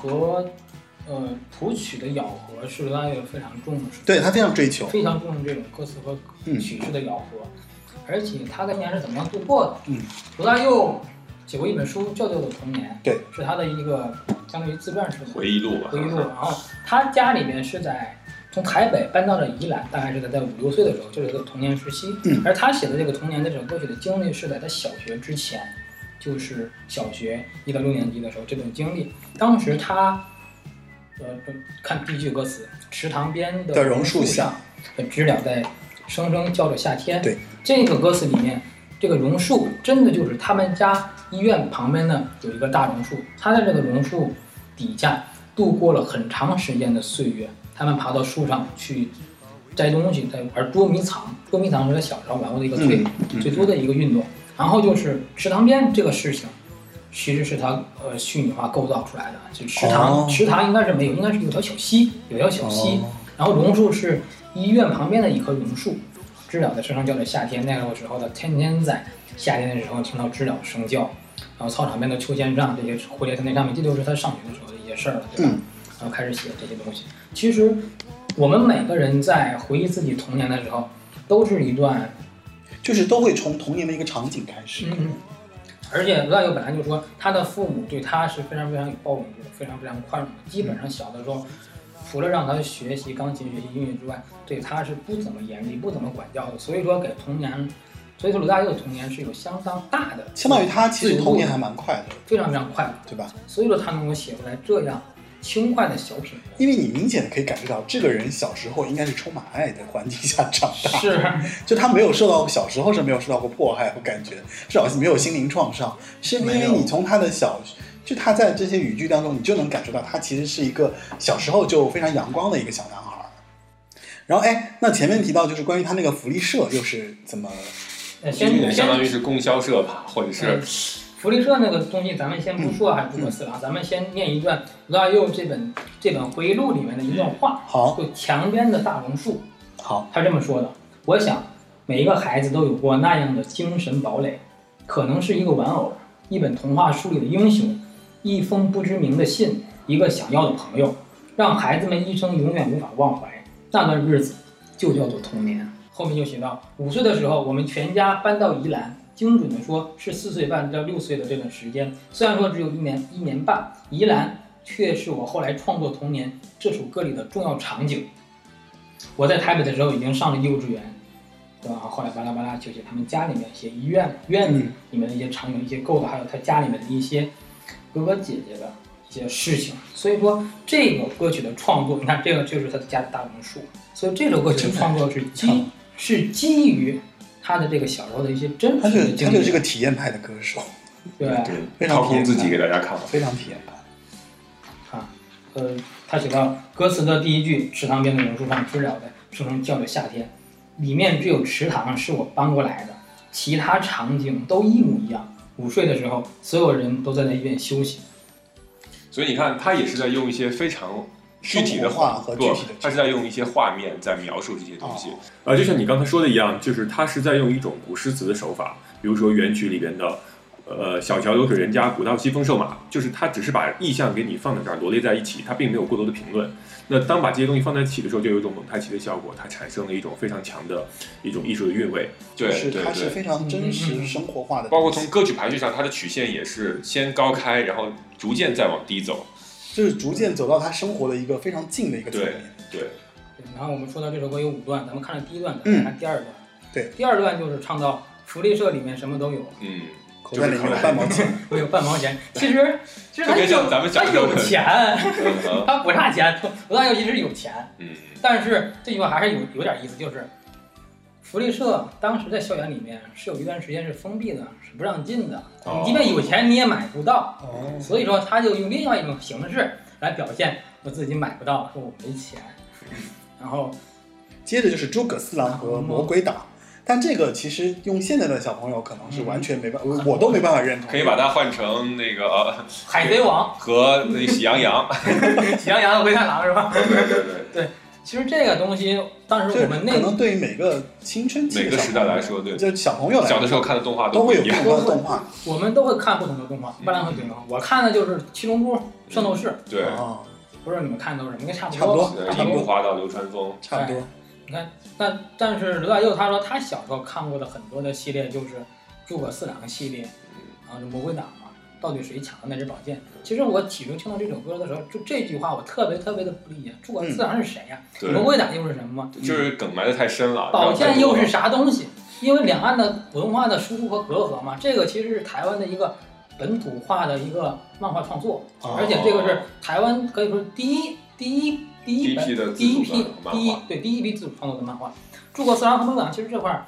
和呃谱曲的咬合是罗大佑非常重视，对他非常追求。非常重视这种歌词和嗯曲式的咬合，而且他跟年是怎么样度过的？嗯，罗大佑写过一本书叫做《童年》，对，是他的一个相当于自传式的回忆录吧，回忆录。然后他家里面是在从台北搬到了宜兰，大概是在在五六岁的时候，就是他的童年时期。嗯而他写的这个童年的这首歌曲的经历是在他小学之前，就是小学一到六年级的时候这段经历。当时他，呃，看第一句歌词：“池塘边的的榕树下，的知了在声声叫着夏天。”对，这个歌词里面，这个榕树真的就是他们家医院旁边呢有一个大榕树，他在这个榕树底下度过了很长时间的岁月。他们爬到树上去摘东西，在玩捉迷藏。捉迷藏是他小时候玩过的一个最、嗯最多的一个运动。然后就是池塘边这个事情，其实是他呃虚拟化构造出来的。就池塘，哦池塘应该是没有，应该是有条小溪，有条小溪。哦然后榕树是医院旁边的一棵榕树，知了在声声叫着夏天。那个时候的天天在夏天的时候听到知了声叫，然后操场边的秋千上这些蝴蝶在那上面，这就是他上学的时候的一些事儿了，对吧？嗯然后开始写这些东西。其实我们每个人在回忆自己童年的时候，都是一段就是都会从童年的一个场景开始。嗯，而且罗大佑本来就说，他的父母对他是非常非常有包容度的，非常非常宽容的。基本上小的时候，除了让他学习钢琴、学习音乐之外，对他是不怎么严厉、不怎么管教的。所以说，给童年，所以说罗大佑的童年是有相当大的，相当于他其实童年还蛮蛮快的，非常非常快乐。对吧？所以说他能够写出来这样轻快的小品。因为你明显的可以感觉到，这个人小时候应该是充满爱的环境下长大，是，就他没有受到小时候是没有受到过迫害和感觉，至少是没有心灵创伤，是因为你从他的小，就他在这些语句当中，你就能感受到他其实是一个小时候就非常阳光的一个小男孩儿。然后哎，那前面提到就是关于他那个福利社又是怎么？相当于是供销社吧，或者是嗯福利社那个东西，咱们先不说，还是诸葛四郎，咱们先念一段罗大佑这本这本回忆录里面的一段话，好就墙边的大榕树。好，他这么说的：我想每一个孩子都有过那样的精神堡垒，可能是一个玩偶，一本童话书里的英雄，一封不知名的信，一个想要的朋友，让孩子们一生永远无法忘怀。那段日子就叫做童年。后面就写到，五岁的时候，我们全家搬到宜兰，精准的说是四岁半到六岁的这段时间。虽然说只有一年一年半，宜兰却是我后来创作《童年》这首歌里的重要场景。我在台北的时候已经上了幼稚园，对吧？后来巴拉巴拉就写他们家里面一些医院院子里面的一些场景、一些构造，还有他家里面的一些哥哥姐姐的一些事情。所以说这个歌曲的创作，你看这个就是他的家的大榕树，所以这首歌曲的创作是基是基于他的这个小时候的一些真他实的经历。就他就是个体验派的歌手，对对非常掏空自己给大家看了。非常体验派。啊，呃，他写到歌词的第一句“池塘边的榕树上，知了在声声叫着夏天”，里面只有池塘是我搬过来的，其他场景都一模一样。午睡的时候，所有人都在那一边休息。所以你看，他也是在用一些非常具体的生活化和具不体的，他是在用一些画面在描述这些东西哦。呃，就像你刚才说的一样，就是他是在用一种古诗词的手法，比如说元曲里边的。呃，小桥流水人家，古道西风瘦马，就是他只是把意象给你放在这儿罗列在一起，他并没有过多的评论。那当把这些东西放在一起的时候，就有一种蒙太奇的效果，它产生了一种非常强的一种艺术的韵味。对它是非常真实生活化的包括从歌曲排序上，它的曲线也是先高开，然后逐渐再往低走。就是逐渐走到他生活的一个非常近的一个层面。对，对然后我们说到这首歌有五段，咱们看了第一段，咱们看第二段。对，第二段就是唱到福利社里面什么都有，嗯，口袋里面有半毛钱，*laughs* 我有半毛钱。其实其实他特别像有咱们他有钱，嗯他不差钱。罗大佑其实有钱，嗯，但是这句话还是有有点意思，就是福利社当时在校园里面是有一段时间是封闭的，是不让进的。哦你即便有钱，你也买不到。哦，所以说，他就用另外一种形式来表现我自己买不到，说我没钱。然后接着就是诸葛四郎和魔鬼党。但这个其实用现在的小朋友可能是完全没办法，我我都没办法认同。可以把它换成那个呃海贼王、和那喜羊羊。*laughs* 喜羊羊和灰太狼是吧？对对对，其实这个东西，当时我们那可能对于每个青春期的每个时代来说，对，就小朋友来说小的时候看的动画都会有不。同的动画我们都会看不同的动画，嗯不然会对吗？我看的就是《七龙珠》《圣斗士》，对，啊，不知道你们看的都是什么，应该差不多差不多呃樱木花道、流川枫，差不多。你看，但但是刘大佑他说他小时候看过的很多的系列就是诸葛四郎系列，然后是魔鬼党嘛，到底谁抢的那支宝剑？其实我起初听到这首歌的时候，就这句话我特别特别的不理解，诸葛四郎是谁呀、对魔鬼党又是什么吗？就是梗埋的太深了。宝剑又是啥？东西？因为两岸的文化的输出和隔阂嘛，这个其实是台湾的一个本土化的一个漫画创作，哦而且这个是台湾可以说第一第一第一本第一批的第一批第一对第一批自主创作的漫画。诸葛四郎和魔鬼党其实这块儿，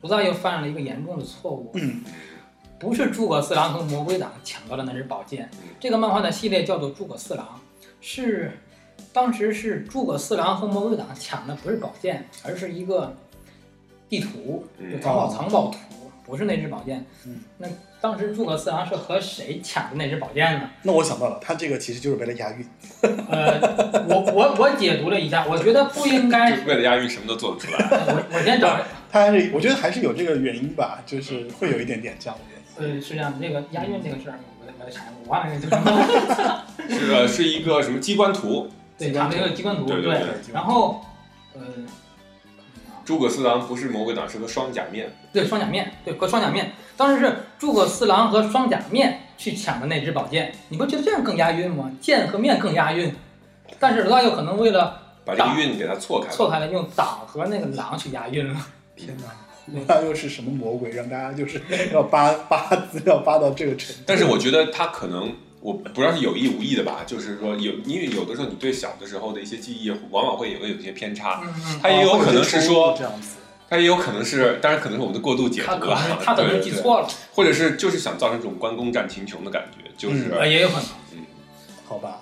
不但又犯了一个严重的错误，嗯，不是诸葛四郎和魔鬼党抢到了那支宝剑，这个漫画的系列叫做诸葛四郎，是当时是诸葛四郎和魔鬼党抢的不是宝剑，而是一个地图，嗯就藏宝藏宝图，不是那支宝剑。嗯，那当时诸葛四郎是和谁抢的那支宝剑呢？那我想到了，他这个其实就是为了押韵。呃，我我我解读了一下，我觉得不应该。*laughs* 就为了押韵，什么都做得出来。我我先找，他还是我觉得还是有这个原因吧，就是会有一点点这样。呃，是这样的，那个押韵这个事儿，我我得查，我忘了那个叫什么。*laughs* *laughs* 是呃是一个什么机关图？对，讲这个机关图，对对对然后，呃，诸葛四郎不是魔鬼党，是个双甲面。对双甲面，对和双甲面，当时是诸葛四郎和双甲面去抢的那支宝剑，你不觉得这样更押韵吗？剑和面更押韵，但是罗大佑可能为了把这个韵给它错开了。错开了，用党和那个狼去押韵了。天哪！*laughs* 他又是什么魔鬼，让大家就是 *laughs* 要扒扒资料扒到这个程度？但是我觉得他可能，我不知道是有意无意的吧，就是说有，因为有的时候你对小的时候的一些记忆，往往会也会有一些偏差。嗯嗯，他也有可能是说这样子，他也有可能是，当然可能是我们的过度解他可能是读了，他可能记错了，或者是就是想造成这种关公战秦琼的感觉，就是、呃也有可能。嗯好吧？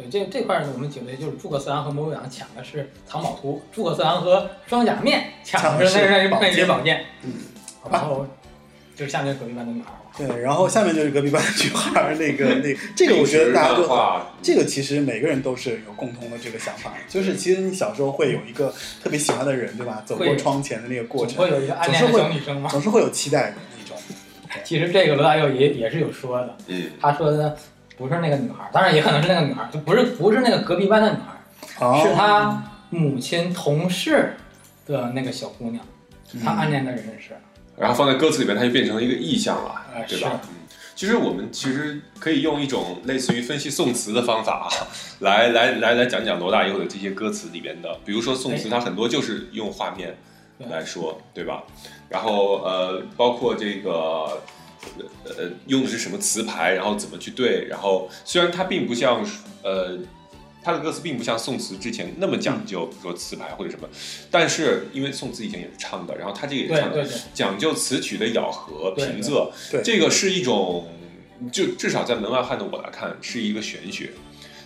对这这块儿呢，我们觉得就是诸葛四郎和魔鬼党抢的是藏宝图，诸葛四郎和双甲面抢的是那那那支宝剑。嗯，好吧。然后就是下面隔壁班的女孩儿。对，然后下面就是隔壁班的女孩儿，那个那个这个我觉得大家都这个其实每个人都是有共同的这个想法，就是其实你小时候会有一个特别喜欢的人，对吧？走过窗前的那个过程，总会有一个暗恋的小女生嘛。总是会有期待的那种。其实这个罗大佑也也是有说的，嗯，他说的不是那个女孩儿，当然也可能是那个女孩儿，就不是不是那个隔壁班的女孩是他母亲同事的那个小姑娘，嗯他暗恋的人是。然后放在歌词里面，它就变成了一个意象了，哎对吧？嗯，其实我们其实可以用一种类似于分析宋词的方法啊，来来来来讲讲罗大佑的这些歌词里边的，比如说宋词，哎它很多就是用画面来说，对吧？然后呃，包括这个。呃，用的是什么词牌，然后怎么去对，然后虽然它并不像呃，它的歌词并不像宋词之前那么讲究，比如说词牌或者什么，但是因为宋词以前也是唱的，然后他这个也是唱的，讲究词曲的咬合、平仄，这个是一种，就至少在门外汉的我来看是一个玄学。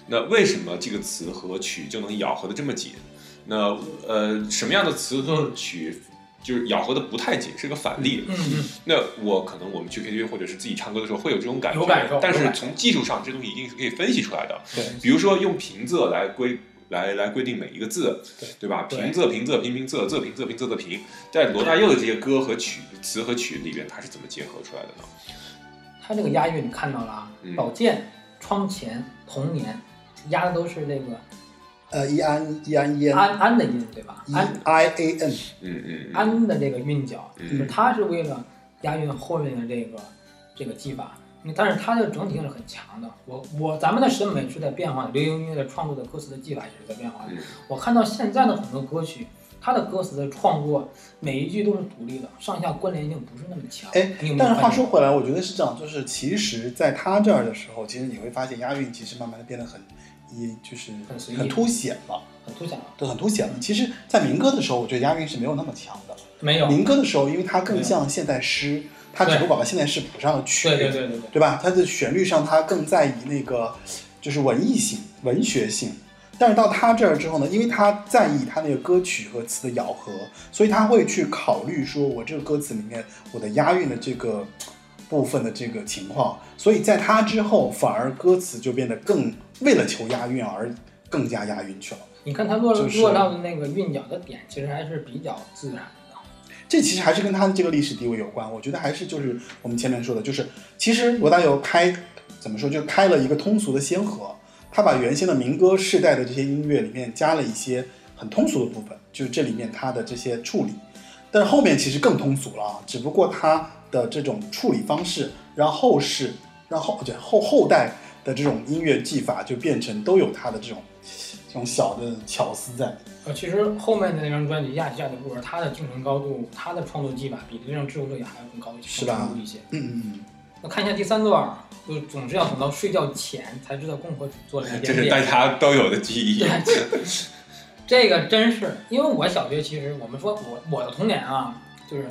那为什么这个词和曲就能咬合的这么紧？那呃，什么样的词和曲就是咬合的不太紧，是个反例。嗯嗯，那我可能我们去 KTV 或者是自己唱歌的时候会有这种感觉，有感受但是从技术上，这东西一定是可以分析出来的。对，比如说用平仄来规来来规定每一个字，对对吧？平仄平仄平平仄仄平仄平仄仄平，在罗大佑的这些歌和曲词和曲里边，它是怎么结合出来的呢？他这个押韵你看到了啊嗯，宝剑、窗前、童年，押的都是那个呃，一安一安一安安安的音，对吧？一安 I A N，嗯嗯嗯，安的这个韵脚，嗯就是它是为了押韵后面的这个这个技法，嗯但是它的整体性是很强的。我我咱们的审美是在变化的，流行音乐的创作的歌词的技法也是在变化的。嗯我看到现在的很多歌曲，它的歌词的创作每一句都是独立的，上下关联性不是那么强。哎但是话说回来，我觉得是这样，就是其实在他这儿的时候，其实你会发现押韵其实慢慢的变得很一就是很凸显了，很凸显了？对，很凸显了。其实，在民歌的时候，我觉得押韵是没有那么强的。没有，民歌的时候，因为它更像现代诗，它只不过把现代诗谱上了曲，对对对对对，对吧？它的旋律上，它更在意那个就是文艺性、文学性。但是到他这儿之后呢，因为他在意他那个歌曲和词的咬合，所以他会去考虑说，我这个歌词里面我的押韵的这个部分的这个情况。所以在他之后，反而歌词就变得更为了求押韵而更加押韵去了。你看他落就是落到的那个韵脚的点，其实还是比较自然的。这其实还是跟他的这个历史地位有关。我觉得还是就是我们前面说的，就是其实罗大佑开怎么说，就开了一个通俗的先河，他把原先的民歌世代的这些音乐里面加了一些很通俗的部分，就是这里面他的这些处理。但是后面其实更通俗了啊，只不过他的这种处理方式，让后世，让后对后后代的这种音乐技法就变成都有它的这种这种小的巧思在。呃，其实后面的那张专辑《亚细亚的孤儿》，它的精神高度，它的创作技法比那张《知乎乐也》还要更高一些，是吧一些。嗯嗯那看一下第三段儿，就总是要等到睡觉前才知道共和只做了一点点。这是大家都有的记忆。对，*laughs* 这个真是，因为我小学其实我们说我我的童年啊，就是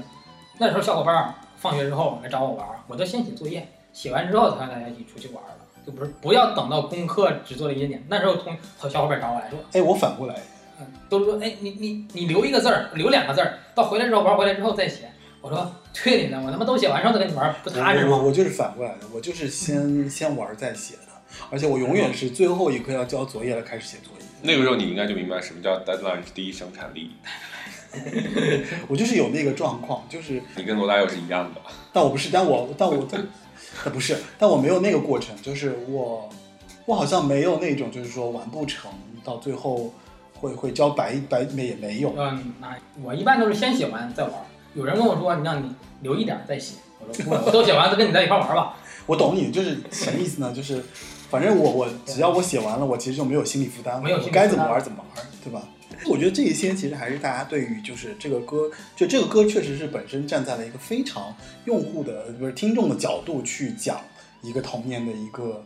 那时候小伙伴儿放学之后来找我玩儿，我都先写作业，写完之后才和大家一起出去玩儿的，就不是不要等到功课只做了一点点。那时候同和小伙伴找我来说，哎，我反过来，嗯，都是说，哎，你你你留一个字儿，留两个字儿，到回来之后玩回来之后再写。我说对你呢，我他妈都写完之后再跟你玩，不踏实吗？我就是反过来的，我就是先先玩再写的，而且我永远是最后一刻要交作业了开始写作业。那个时候你应该就明白什么叫 deadline 是第一生产力，*laughs* 我就是有那个状况，就是，你跟罗大佑是一样的。但我不是，但我但我但但不是，但我没有那个过程，就是我我好像没有那种就是说完不成，到最后会会交白白没也没有。嗯，那我一般都是先写完再玩。有人跟我说，你让你留一点再写，我说不，我都写完了，跟你在一块玩吧。*laughs* 我懂你，就是什么意思呢？就是反正我我只要我写完了，我其实就没有心理负担了，没有心理我该怎么玩怎么玩，对吧？我觉得这一些其实还是大家对于就是这个歌，就这个歌确实是本身站在了一个非常用户的不是听众的角度去讲一个童年的一个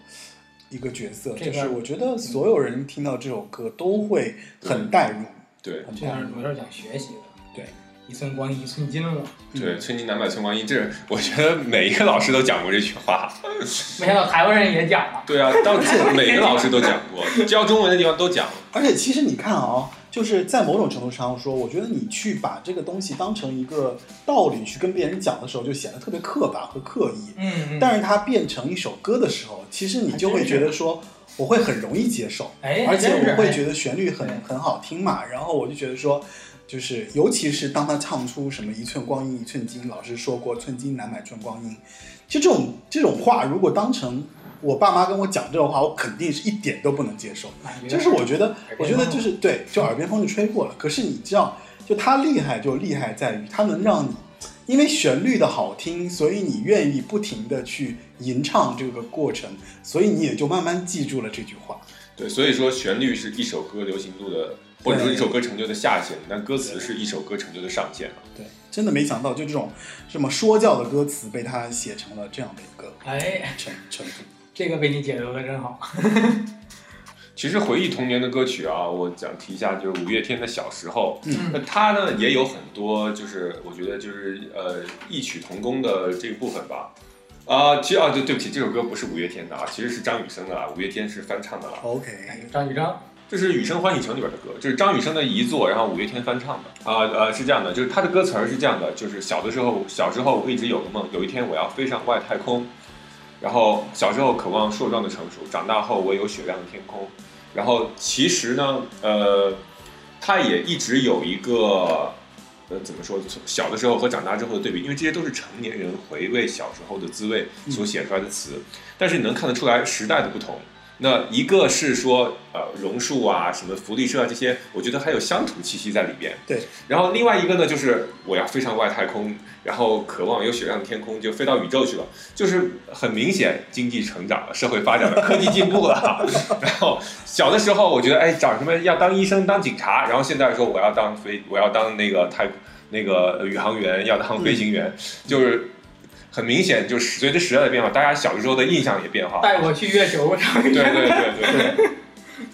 一个角色，就是我觉得所有人听到这首歌都会很代入，对很带入这样主。要是讲学习的。对，一寸光阴一寸金了。对，寸金难买寸光阴，这是我觉得每一个老师都讲过这句话。没想到台湾人也讲了。对啊，当每个老师都讲过，教中文的地方都讲。而且其实你看啊，就是在某种程度上说，我觉得你去把这个东西当成一个道理去跟别人讲的时候，就显得特别刻板和刻意。嗯嗯。但是它变成一首歌的时候，其实你就会觉得说，我会很容易接受，哎，而且我会觉得旋律很很好听嘛。然后我就觉得说，就是尤其是当他唱出什么一寸光阴一寸金，老师说过寸金难买寸光阴，就这种这种话，如果当成我爸妈跟我讲这种话，我肯定是一点都不能接受。哎就是我觉得，我觉得就是对，就耳边风就吹过了。可是你知道，就他厉害就厉害在于他能让你，因为旋律的好听，所以你愿意不停的去吟唱这个过程，所以你也就慢慢记住了这句话。对，所以说旋律是一首歌流行度的，或者说一首歌成就的下限，但歌词是一首歌成就的上限。对，真的没想到，就这种这么说教的歌词被他写成了这样的一个哎，程程度。这个被你解读的真好。*laughs* 其实回忆童年的歌曲啊，我想提一下，就是五月天的《小时候》。嗯那他呢也有很多，就是我觉得就是呃异曲同工的这个部分吧。啊、其实啊，对对不起，这首歌不是五月天的啊，其实是张雨生的啊，五月天是翻唱的啦。OK，张雨生，这是《雨声欢喜城》里边的歌，就是张雨生的遗作，然后五月天翻唱的。啊呃是这样的，就是他的歌词儿是这样的，就是小的时候，小时候我一直有个梦，有一天我要飞上外太空。然后小时候渴望硕壮的成熟，长大后我有雪亮的天空。然后其实呢，呃，他也一直有一个，呃，怎么说，从小的时候和长大之后的对比，因为这些都是成年人回味小时候的滋味所写出来的词，但是你能看得出来时代的不同。那一个是说，呃，榕树啊，什么福利社啊这些，我觉得还有乡土气息在里边。对。然后另外一个呢，就是我要飞上外太空，然后渴望有雪亮的天空，就飞到宇宙去了。就是很明显，经济成长了，社会发展了，科技进步了。*laughs* 然后小的时候，我觉得，哎，长什么要当医生、当警察，然后现在说我要当飞，我要当那个太那个宇航员，要当飞行员，就是很明显，就是随着时代的变化，大家小的时候的印象也变化。带我去月球，张雨对生。对对对 *laughs* 对。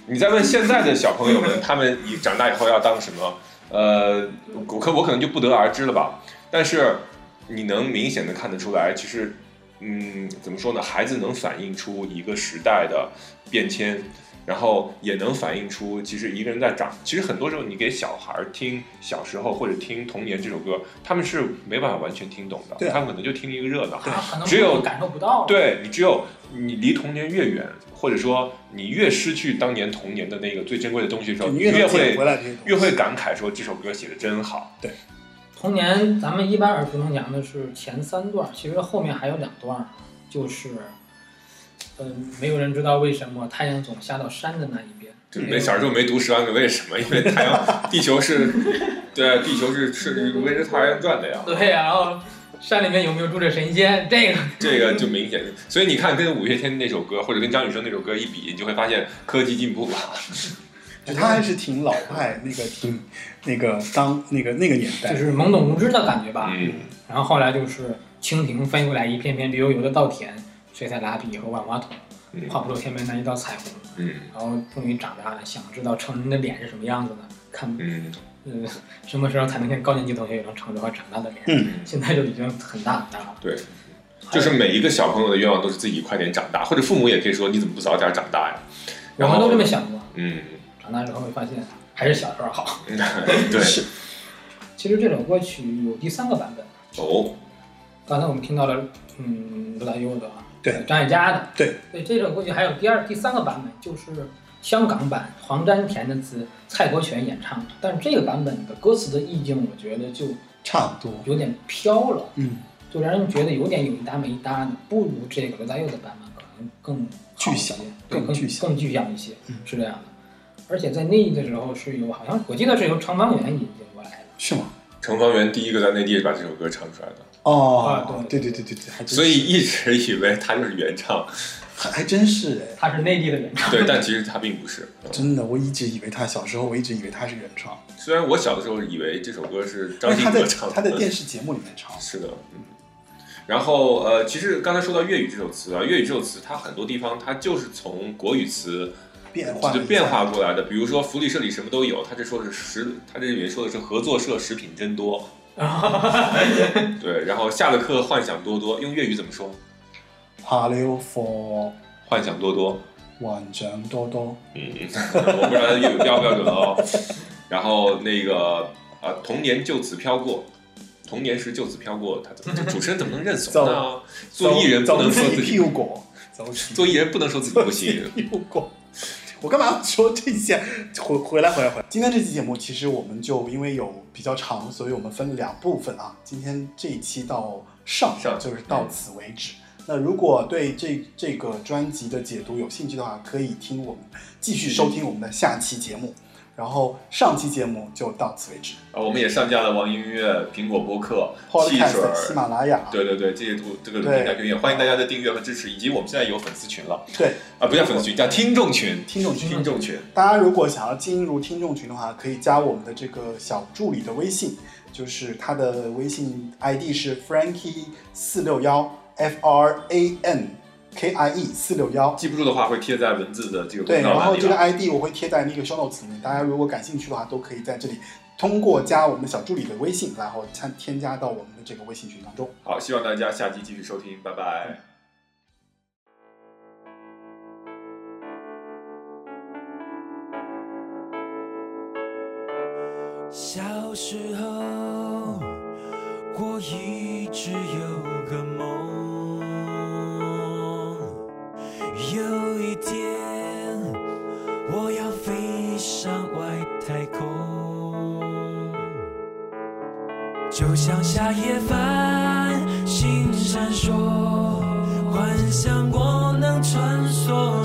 你再问现在的小朋友们，他们以长大以后要当什么？呃，我可我可能就不得而知了吧。但是你能明显的看得出来，其实，嗯，怎么说呢？孩子能反映出一个时代的变迁，然后也能反映出其实一个人在长。其实很多时候你给小孩儿听小时候或者听童年这首歌，他们是没办法完全听懂的，他们可能就听一个热闹。他可能只有感受不到。对你只有你离童年越远，或者说你越失去当年童年的那个最珍贵的东西的时候，你越越会越会感慨说这首歌写的真好。对童年咱们一般耳熟能详的是前三段，其实后面还有两段，就是，嗯、没有人知道为什么太阳总下到山的那一边。对，没小时候没读《十万个为什么》，因为太阳地球是，对，地球是是围着太阳转的呀。对呀、然后山里面有没有住着神仙？这个 *laughs* 这个就明显，所以你看，跟五月天那首歌或者跟张雨生那首歌一比，你就会发现科技进步了。就他还是挺老派，那个挺那个当那个那个年代，就是懵懂无知的感觉吧。嗯，然后后来就是蜻蜓飞过来一片片绿油油的稻田，水彩蜡笔和万花筒，嗯画不出天边那一道彩虹。嗯然后终于长大了，想知道成人的脸是什么样子的，看嗯呃什么时候才能跟高年级同学有能成熟和长大的脸。嗯，现在就已经很大很大了。对，就是每一个小朋友的愿望都是自己快点长大，或者父母也可以说你怎么不早点长大呀？然后我们都这么想过，嗯，长大之后会发现还是小时候好。*laughs* 对，*laughs* 是其实这首歌曲有第三个版本，哦，刚才我们听到了，嗯，罗大佑的，对，张艾嘉的，对，对，这首歌曲还有第二、第三个版本，就是香港版黄沾填的词，蔡国权演唱的。但是这个版本的歌词的意境，我觉得就差不多，有点飘了，嗯，就让人觉得有点有一搭没一搭的，不如这个罗大佑的版本可能更好一些具象对，更更具象。更具象一些，嗯。是这样的。而且在内地的时候是有，好像我记得是由程方圆引进过来的。是吗？程方圆第一个在内地把这首歌唱出来的，哦啊，对对对对对，还真是所以一直以为他就是原唱，*laughs* 还还真是哎，他是内地的原唱，对，但其实他并不是。*laughs* 嗯真的，我一直以为他小时候，我一直以为他是原唱，虽然我小的时候以为这首歌是张信他在哲唱的，他在电视节目里面唱，*laughs* 是的，嗯。然后呃，其实刚才说到粤语这首词啊，粤语这首词它很多地方它就是从国语词变化了一下就变化过来的。比如说福利社里什么都有，他这说的是食，他这里面说的是合作社食品真多。*laughs* 对，然后下了课幻想多多，用粤语怎么说？下了課幻想多多。幻想多多，嗯，*laughs* 我不知道他粤语标不标准哦。然后那个啊，童年就此飘过，童年时就此飘过，他怎么这 *laughs* 主持人怎么能认怂呢？做艺人不能说自己，飘过，走起做艺人不能说自己不行。飘过。我干嘛要说这些？*laughs* 回回来，回来，回来。今天这期节目其实我们就因为有比较长，所以我们分两部分啊。今天这一期到上上就是到此为止。那如果对这这个专辑的解读有兴趣的话，可以听我们继续收听我们的下期节目。然后上期节目就到此为止。啊，我们也上架了网易音乐、苹果播客、汽水喜马拉雅，对对对，这些都这个对平台可以也欢迎大家的订阅和支持，以及我们现在有粉丝群了。对。啊，不叫粉丝群，叫听众群，听众群。听众群。大家如果想要进入听众群的话，可以加我们的这个小助理的微信，就是他的微信 ID 是 Frankie 四六幺 F R A N K I E 四六幺。记不住的话，会贴在文字的这个对，然后这个。ID 我会贴在那个 show notes 里面，大家如果感兴趣的话，都可以在这里通过加我们小助理的微信，然后参添加到我们的这个微信群当中。好，希望大家下期继续收听，拜拜。小时候，我一直有个梦，就像夏夜繁星闪烁，幻想我能穿梭。